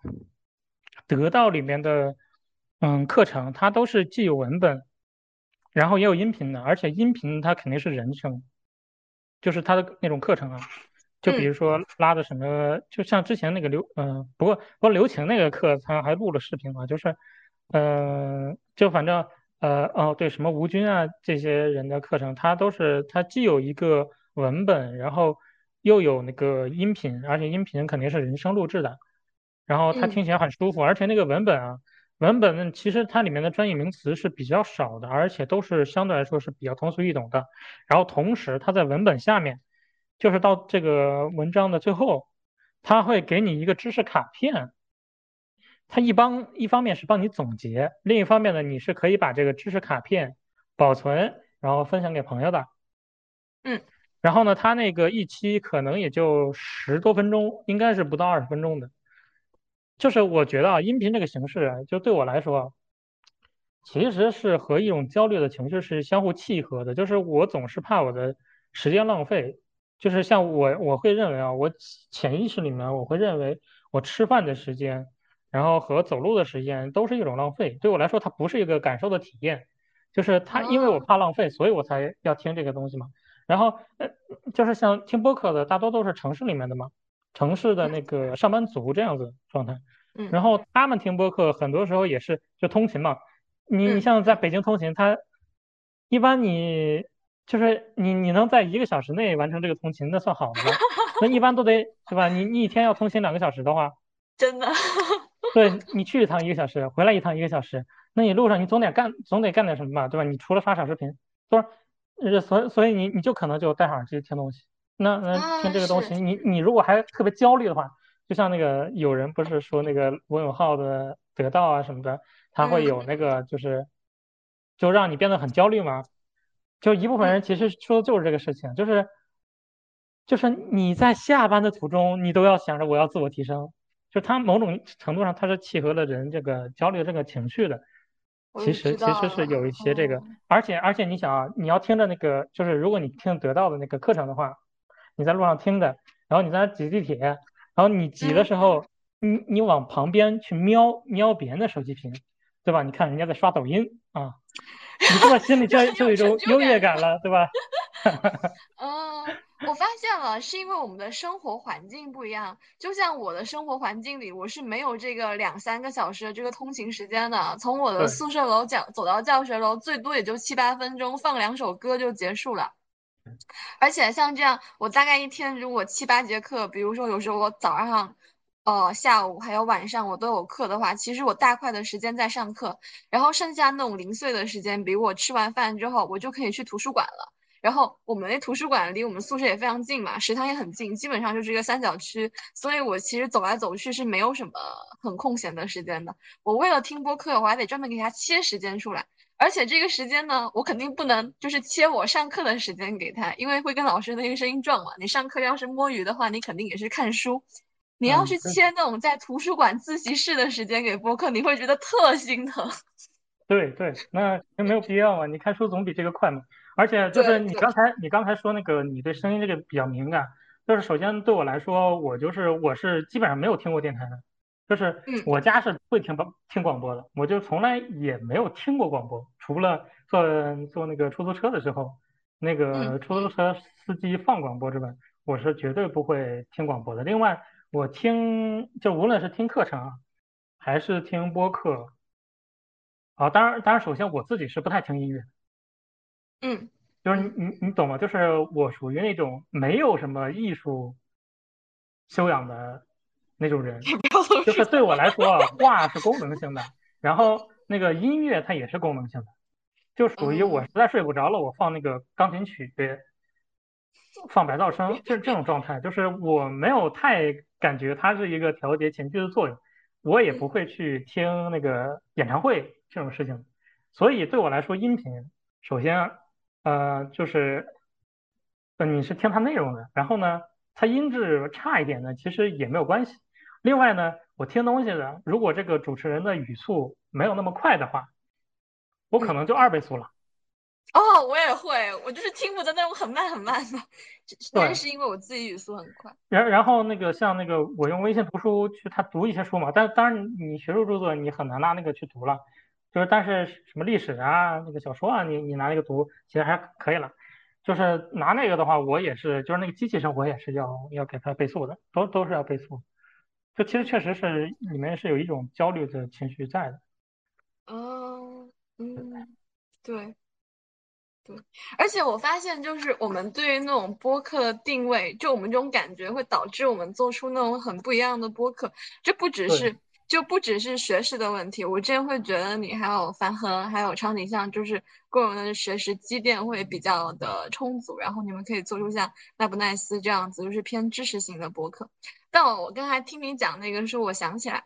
得到里面的嗯课程，它都是既有文本，然后也有音频的，而且音频它肯定是人声。就是它的那种课程啊，就比如说拉的什么，就像之前那个刘，嗯，不过不过刘晴那个课他还录了视频嘛，就是，嗯，就反正，呃，哦，对，什么吴军啊这些人的课程，他都是他既有一个文本，然后又有那个音频，而且音频肯定是人声录制的，然后他听起来很舒服，而且那个文本啊。文本其实它里面的专业名词是比较少的，而且都是相对来说是比较通俗易懂的。然后同时，它在文本下面，就是到这个文章的最后，它会给你一个知识卡片。它一帮一方面是帮你总结，另一方面呢，你是可以把这个知识卡片保存，然后分享给朋友的。嗯。然后呢，它那个一期可能也就十多分钟，应该是不到二十分钟的。就是我觉得啊，音频这个形式，就对我来说，其实是和一种焦虑的情绪是相互契合的。就是我总是怕我的时间浪费，就是像我我会认为啊，我潜意识里面我会认为我吃饭的时间，然后和走路的时间都是一种浪费。对我来说，它不是一个感受的体验，就是它，因为我怕浪费，所以我才要听这个东西嘛。然后呃，就是像听播客的，大多都是城市里面的嘛。城市的那个上班族这样子状态，嗯，然后他们听播客很多时候也是就通勤嘛，你你像在北京通勤，他一般你就是你你能在一个小时内完成这个通勤，那算好的了，那一般都得对吧？你你一天要通勤两个小时的话，真的，对你去一趟一个小时，回来一趟一个小时，那你路上你总得干总得干点什么吧，对吧？你除了刷小视频，不是，所以所以你你就可能就戴上耳机听东西。那那听这个东西，你你如果还特别焦虑的话，就像那个有人不是说那个罗永浩的得到啊什么的，他会有那个就是，就让你变得很焦虑嘛。就一部分人其实说的就是这个事情，就是就是你在下班的途中，你都要想着我要自我提升，就它某种程度上它是契合了人这个焦虑的这个情绪的。其实其实是有一些这个，而且而且你想啊，你要听着那个，就是如果你听得到的那个课程的话。你在路上听的，然后你在那挤地铁，然后你挤的时候，你你往旁边去瞄瞄别人的手机屏，对吧？你看人家在刷抖音啊，你是不是心里就 就有一种优越感了，对吧？嗯，我发现了，是因为我们的生活环境不一样。就像我的生活环境里，我是没有这个两三个小时的这个通勤时间的。从我的宿舍楼讲走到教学楼，最多也就七八分钟，放两首歌就结束了。而且像这样，我大概一天如果七八节课，比如说有时候我早上、呃下午还有晚上我都有课的话，其实我大块的时间在上课，然后剩下那种零碎的时间，比如我吃完饭之后，我就可以去图书馆了。然后我们那图书馆离我们宿舍也非常近嘛，食堂也很近，基本上就是一个三角区，所以我其实走来走去是没有什么很空闲的时间的。我为了听播客，我还得专门给他切时间出来。而且这个时间呢，我肯定不能就是切我上课的时间给他，因为会跟老师那个声音撞嘛。你上课要是摸鱼的话，你肯定也是看书。你要是切那种在图书馆自习室的时间给播客，你会觉得特心疼。对对，那那没有必要嘛，你看书总比这个快嘛。而且就是你刚才你刚才说那个你对声音这个比较敏感，就是首先对我来说，我就是我是基本上没有听过电台的。就是我家是会听广听广播的，我就从来也没有听过广播，除了坐坐那个出租车的时候，那个出租车司机放广播之外，我是绝对不会听广播的。另外，我听就无论是听课程啊，还是听播客，啊，当然，当然，首先我自己是不太听音乐，嗯，就是你你你懂吗？就是我属于那种没有什么艺术修养的那种人，就是对我来说，画是功能性的，然后那个音乐它也是功能性的。就属于我实在睡不着了，我放那个钢琴曲，放白噪声，就是这种状态。就是我没有太感觉它是一个调节情绪的作用，我也不会去听那个演唱会这种事情。所以对我来说，音频首先，呃，就是，呃，你是听它内容的，然后呢，它音质差一点呢，其实也没有关系。另外呢，我听东西的，如果这个主持人的语速没有那么快的话。我可能就二倍速了。哦，我也会，我就是听不得那种很慢很慢的。但是因为我自己语速很快。然然后那个像那个我用微信读书去他读一些书嘛，但当然你学术著作你很难拿那个去读了，就是但是什么历史啊那个小说啊你你拿那个读其实还可以了。就是拿那个的话，我也是就是那个机器生活也是要要给它倍速的，都都是要倍速。就其实确实是里面是有一种焦虑的情绪在的。哦。嗯，对，对，而且我发现，就是我们对于那种播客定位，就我们这种感觉，会导致我们做出那种很不一样的播客。这不只是，就不只是学识的问题。我之前会觉得你还有樊恒，还有超级像，就是个人的学识积淀会比较的充足，然后你们可以做出像奈不奈斯这样子，就是偏知识型的播客。但我刚才听你讲那个时候，我想起来。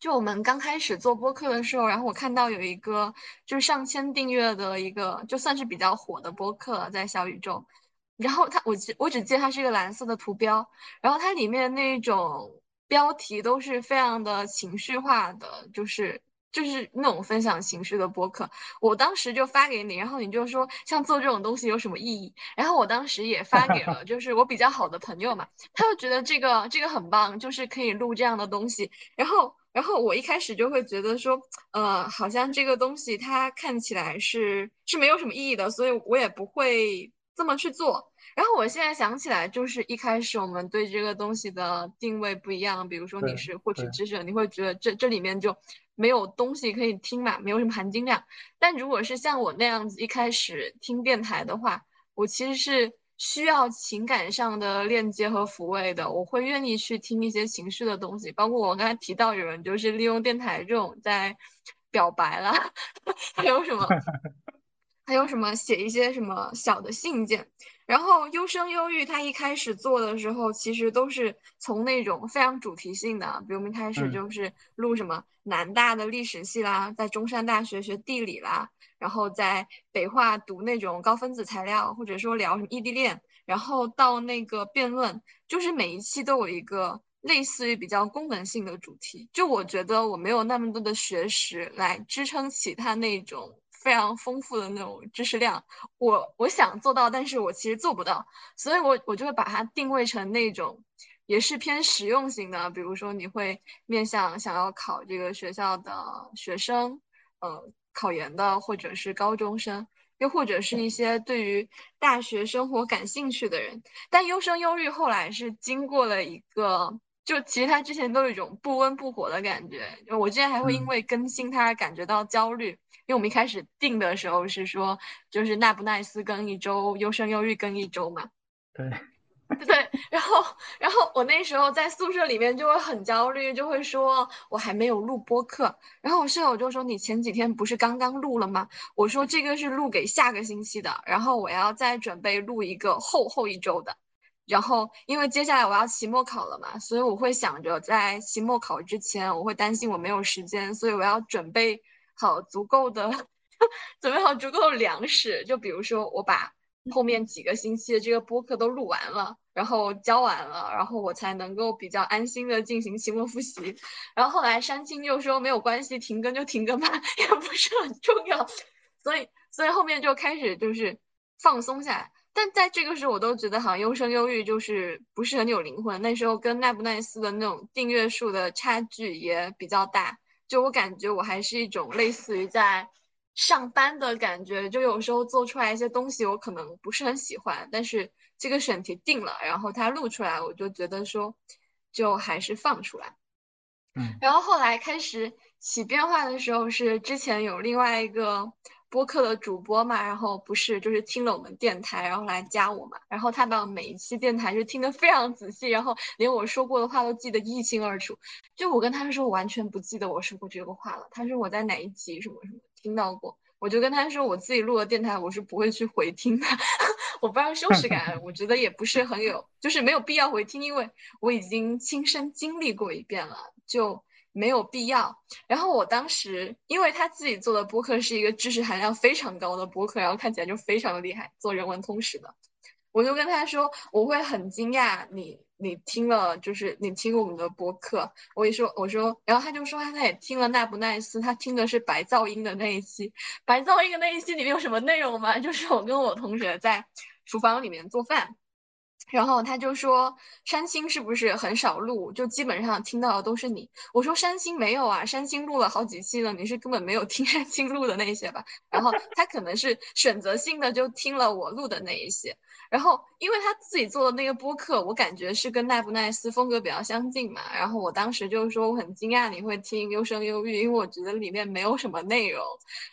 就我们刚开始做播客的时候，然后我看到有一个就是上千订阅的一个，就算是比较火的播客，在小宇宙。然后它，我只我只记得它是一个蓝色的图标，然后它里面那种标题都是非常的情绪化的，就是就是那种分享情绪的播客。我当时就发给你，然后你就说像做这种东西有什么意义？然后我当时也发给了，就是我比较好的朋友嘛，他就觉得这个这个很棒，就是可以录这样的东西，然后。然后我一开始就会觉得说，呃，好像这个东西它看起来是是没有什么意义的，所以我也不会这么去做。然后我现在想起来，就是一开始我们对这个东西的定位不一样，比如说你是获取知识，你会觉得这这里面就没有东西可以听嘛，没有什么含金量。但如果是像我那样子一开始听电台的话，我其实是。需要情感上的链接和抚慰的，我会愿意去听一些情绪的东西，包括我刚才提到有人就是利用电台这种在表白了，还有什么，还有什么写一些什么小的信件，然后优生优育他一开始做的时候，其实都是从那种非常主题性的，比如我们开始就是录什么南大的历史系啦，在中山大学学地理啦。然后在北化读那种高分子材料，或者说聊什么异地恋，然后到那个辩论，就是每一期都有一个类似于比较功能性的主题。就我觉得我没有那么多的学识来支撑起它那种非常丰富的那种知识量，我我想做到，但是我其实做不到，所以我我就会把它定位成那种也是偏实用型的，比如说你会面向想要考这个学校的学生，呃。考研的，或者是高中生，又或者是一些对于大学生活感兴趣的人。但优生优育后来是经过了一个，就其实他之前都有一种不温不火的感觉。我之前还会因为更新它感觉到焦虑，因为我们一开始定的时候是说，就是奈不奈斯更一周，优生优育更一周嘛。对。对，然后，然后我那时候在宿舍里面就会很焦虑，就会说我还没有录播课。然后我舍友就说：“你前几天不是刚刚录了吗？”我说：“这个是录给下个星期的，然后我要再准备录一个后后一周的。然后因为接下来我要期末考了嘛，所以我会想着在期末考之前，我会担心我没有时间，所以我要准备好足够的，准备好足够的粮食。就比如说我把。”后面几个星期的这个播客都录完了，然后交完了，然后我才能够比较安心的进行期末复习。然后后来山青就说没有关系，停更就停更吧，也不是很重要。所以，所以后面就开始就是放松下来。但在这个时候，我都觉得好像优生优育就是不是很有灵魂。那时候跟奈不奈斯的那种订阅数的差距也比较大，就我感觉我还是一种类似于在。上班的感觉，就有时候做出来一些东西，我可能不是很喜欢，但是这个选题定了，然后它录出来，我就觉得说，就还是放出来。嗯，然后后来开始起变化的时候，是之前有另外一个。播客的主播嘛，然后不是就是听了我们电台，然后来加我嘛，然后他把每一期电台就听得非常仔细，然后连我说过的话都记得一清二楚。就我跟他说，我完全不记得我说过这个话了。他说我在哪一集什么什么听到过，我就跟他说我自己录的电台我是不会去回听的，我不知道羞耻感，我觉得也不是很有，就是没有必要回听，因为我已经亲身经历过一遍了，就。没有必要。然后我当时，因为他自己做的播客是一个知识含量非常高的播客，然后看起来就非常的厉害，做人文通史的，我就跟他说，我会很惊讶你你听了，就是你听我们的播客，我一说我说，然后他就说他也听了那不奈斯，他听的是白噪音的那一期，白噪音的那一期里面有什么内容吗？就是我跟我同学在厨房里面做饭。然后他就说：“山青是不是很少录？就基本上听到的都是你。”我说：“山青没有啊，山青录了好几期了，你是根本没有听山青录的那些吧？”然后他可能是选择性的就听了我录的那一些。然后因为他自己做的那个播客，我感觉是跟奈不奈斯风格比较相近嘛。然后我当时就说我很惊讶你会听优生优育，因为我觉得里面没有什么内容。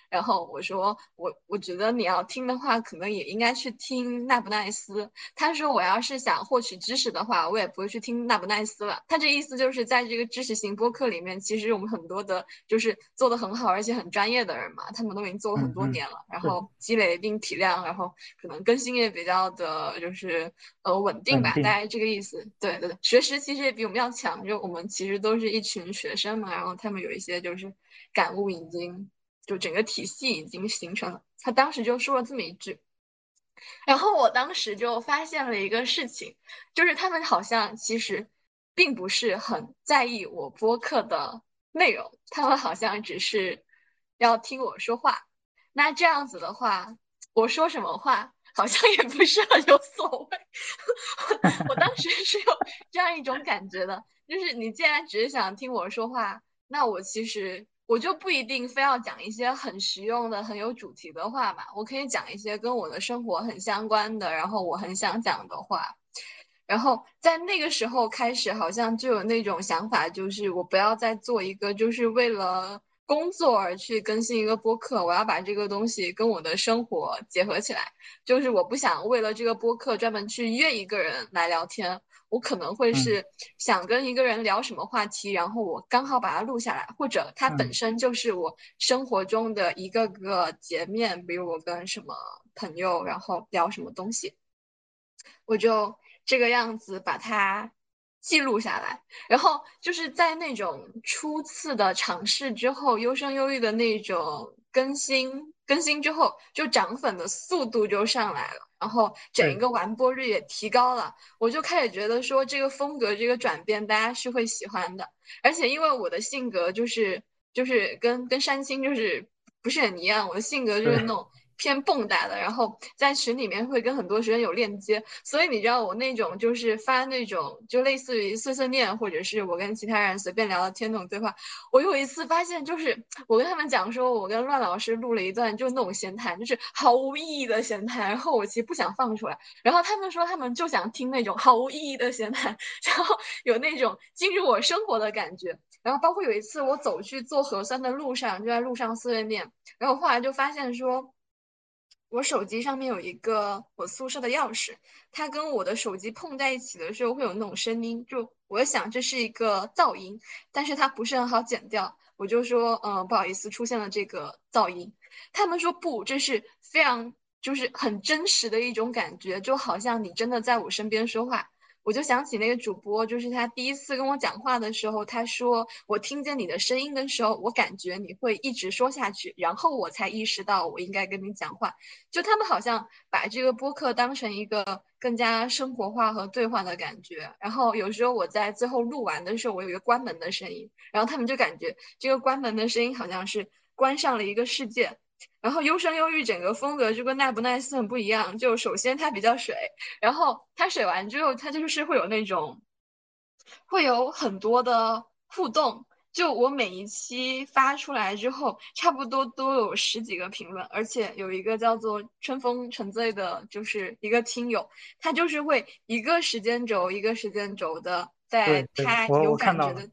然后我说我我觉得你要听的话，可能也应该去听奈不奈斯。他说我要是想获取知识的话，我也不会去听奈不奈斯了。他这意思就是在这个知识型播客里面，其实我们很多的就是做的很好而且很专业的人嘛，他们都已经做了很多年了，然后积累一定体量，然后可能更新也比较的就是呃稳定吧，大概这个意思。对对对，学识其实也比我们要强，就我们其实都是一群学生嘛，然后他们有一些就是感悟已经。就整个体系已经形成了，他当时就说了这么一句，然后我当时就发现了一个事情，就是他们好像其实并不是很在意我播客的内容，他们好像只是要听我说话。那这样子的话，我说什么话好像也不是很有所谓。我当时是有这样一种感觉的，就是你既然只是想听我说话，那我其实。我就不一定非要讲一些很实用的、很有主题的话吧，我可以讲一些跟我的生活很相关的，然后我很想讲的话。然后在那个时候开始，好像就有那种想法，就是我不要再做一个就是为了工作而去更新一个播客，我要把这个东西跟我的生活结合起来，就是我不想为了这个播客专门去约一个人来聊天。我可能会是想跟一个人聊什么话题，然后我刚好把它录下来，或者它本身就是我生活中的一个个截面，比如我跟什么朋友，然后聊什么东西，我就这个样子把它记录下来，然后就是在那种初次的尝试之后，优生优育的那种更新更新之后，就涨粉的速度就上来了。然后整一个完播率也提高了，我就开始觉得说这个风格这个转变大家是会喜欢的，而且因为我的性格就是就是跟跟山青就是不是很一样，我的性格就是那种。偏蹦跶的，然后在群里面会跟很多学生有链接，所以你知道我那种就是发那种就类似于碎碎念，或者是我跟其他人随便聊聊天那种对话。我有一次发现，就是我跟他们讲说，我跟乱老师录了一段就那种闲谈，就是毫无意义的闲谈，然后我其实不想放出来，然后他们说他们就想听那种毫无意义的闲谈，然后有那种进入我生活的感觉。然后包括有一次我走去做核酸的路上，就在路上碎碎念，然后后来就发现说。我手机上面有一个我宿舍的钥匙，它跟我的手机碰在一起的时候会有那种声音，就我想这是一个噪音，但是它不是很好剪掉，我就说，嗯，不好意思，出现了这个噪音。他们说不，这是非常就是很真实的一种感觉，就好像你真的在我身边说话。我就想起那个主播，就是他第一次跟我讲话的时候，他说我听见你的声音的时候，我感觉你会一直说下去，然后我才意识到我应该跟你讲话。就他们好像把这个播客当成一个更加生活化和对话的感觉。然后有时候我在最后录完的时候，我有一个关门的声音，然后他们就感觉这个关门的声音好像是关上了一个世界。然后优生优育整个风格就跟奈不奈斯很不一样，就首先它比较水，然后它水完之后，它就是会有那种，会有很多的互动，就我每一期发出来之后，差不多都有十几个评论，而且有一个叫做“春风沉醉”的，就是一个听友，他就是会一个时间轴一个时间轴的，在他有感觉的，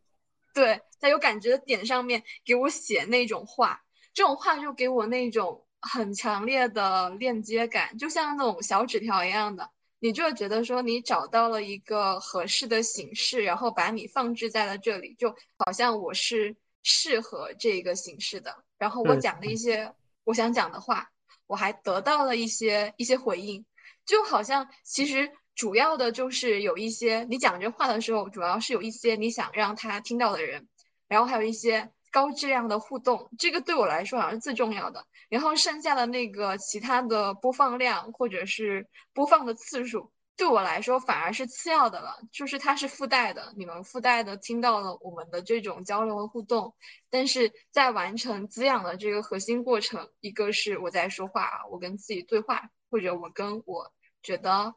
对，在有感觉的点上面给我写那种话，这种话就给我那种很强烈的链接感，就像那种小纸条一样的。你就觉得说你找到了一个合适的形式，然后把你放置在了这里，就好像我是适合这个形式的。然后我讲了一些我想讲的话，我还得到了一些一些回应，就好像其实主要的就是有一些你讲这话的时候，主要是有一些你想让他听到的人，然后还有一些。高质量的互动，这个对我来说好像是最重要的。然后剩下的那个其他的播放量或者是播放的次数，对我来说反而是次要的了。就是它是附带的，你们附带的听到了我们的这种交流和互动，但是在完成滋养的这个核心过程，一个是我在说话，我跟自己对话，或者我跟我觉得。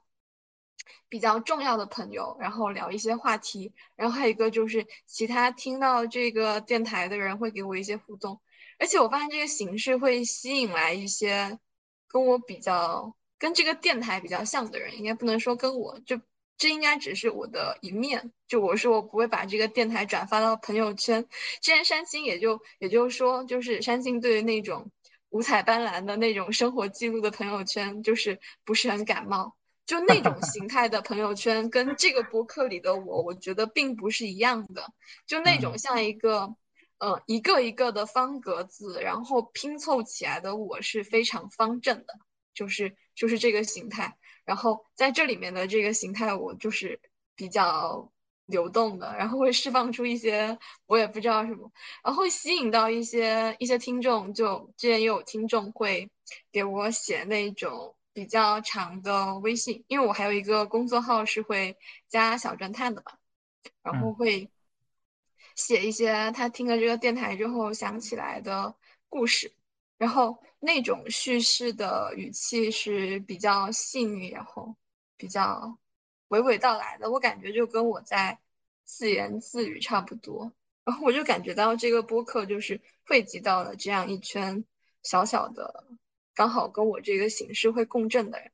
比较重要的朋友，然后聊一些话题，然后还有一个就是其他听到这个电台的人会给我一些互动，而且我发现这个形式会吸引来一些跟我比较跟这个电台比较像的人，应该不能说跟我就这应该只是我的一面，就我说我不会把这个电台转发到朋友圈，之前山青也就也就是说就是山青对于那种五彩斑斓的那种生活记录的朋友圈就是不是很感冒。就那种形态的朋友圈，跟这个博客里的我，我觉得并不是一样的。就那种像一个，呃，一个一个的方格子，然后拼凑起来的我是非常方正的，就是就是这个形态。然后在这里面的这个形态，我就是比较流动的，然后会释放出一些我也不知道什么，然后会吸引到一些一些听众。就之前也有听众会给我写那种。比较长的微信，因为我还有一个工作号是会加小侦探的嘛，然后会写一些他听了这个电台之后想起来的故事，然后那种叙事的语气是比较细腻，然后比较娓娓道来的，我感觉就跟我在自言自语差不多，然后我就感觉到这个播客就是汇集到了这样一圈小小的。刚好跟我这个形式会共振的人，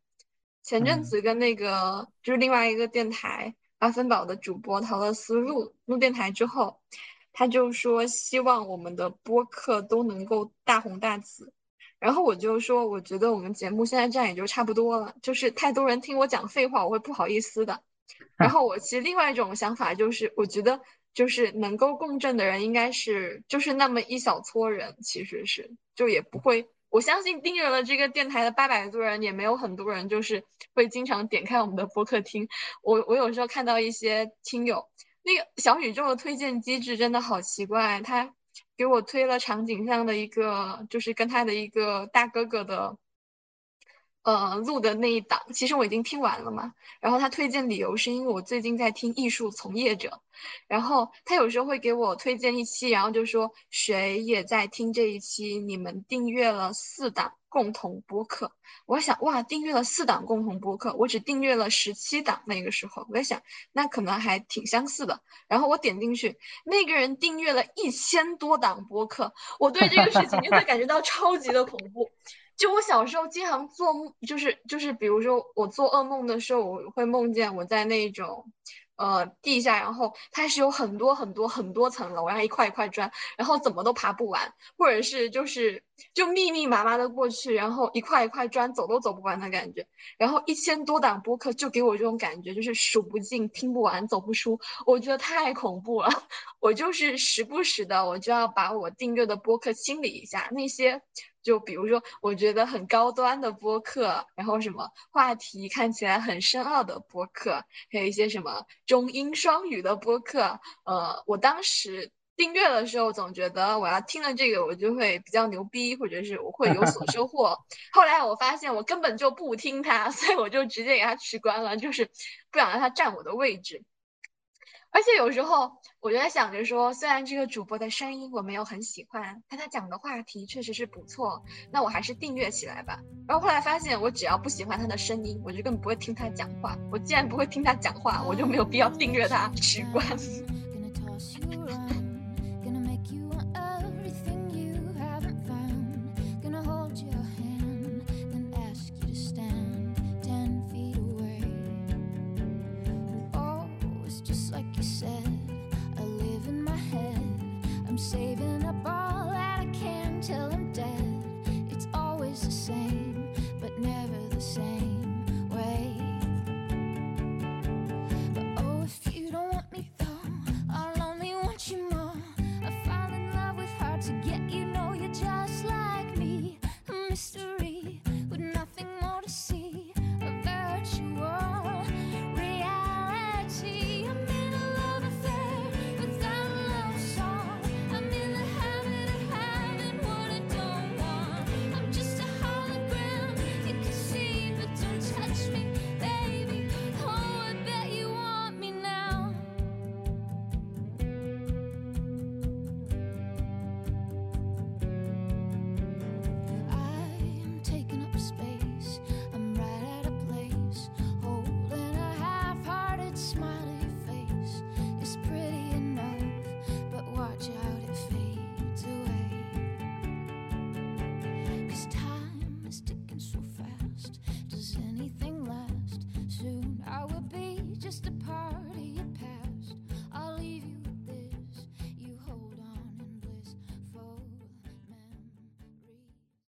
前阵子跟那个就是另外一个电台八分宝的主播陶乐思录录电台之后，他就说希望我们的播客都能够大红大紫，然后我就说我觉得我们节目现在这样也就差不多了，就是太多人听我讲废话，我会不好意思的。然后我其实另外一种想法就是，我觉得就是能够共振的人应该是就是那么一小撮人，其实是就也不会。我相信订阅了这个电台的八百多人，也没有很多人就是会经常点开我们的播客听。我我有时候看到一些听友，那个小宇宙的推荐机制真的好奇怪，他给我推了场景上的一个，就是跟他的一个大哥哥的。呃，录的那一档，其实我已经听完了嘛。然后他推荐理由是因为我最近在听艺术从业者，然后他有时候会给我推荐一期，然后就说谁也在听这一期，你们订阅了四档共同播客。我想哇，订阅了四档共同播客，我只订阅了十七档。那个时候我在想，那可能还挺相似的。然后我点进去，那个人订阅了一千多档播客，我对这个事情就会感觉到超级的恐怖。就我小时候经常做梦，就是就是，比如说我做噩梦的时候，我会梦见我在那种。呃，地下，然后它是有很多很多很多层楼，然后一块一块砖，然后怎么都爬不完，或者是就是就密密麻麻的过去，然后一块一块砖走都走不完的感觉。然后一千多档播客就给我这种感觉，就是数不尽、听不完、走不出，我觉得太恐怖了。我就是时不时的，我就要把我订阅的播客清理一下，那些就比如说我觉得很高端的播客，然后什么话题看起来很深奥的播客，还有一些什么。中英双语的播客，呃，我当时订阅的时候总觉得我要听了这个我就会比较牛逼，或者是我会有所 收获。后来我发现我根本就不听它，所以我就直接给它取关了，就是不想让它占我的位置。而且有时候我就在想着说，虽然这个主播的声音我没有很喜欢，但他讲的话题确实是不错，那我还是订阅起来吧。然后后来发现，我只要不喜欢他的声音，我就根本不会听他讲话。我既然不会听他讲话，我就没有必要订阅他取关。I'm saving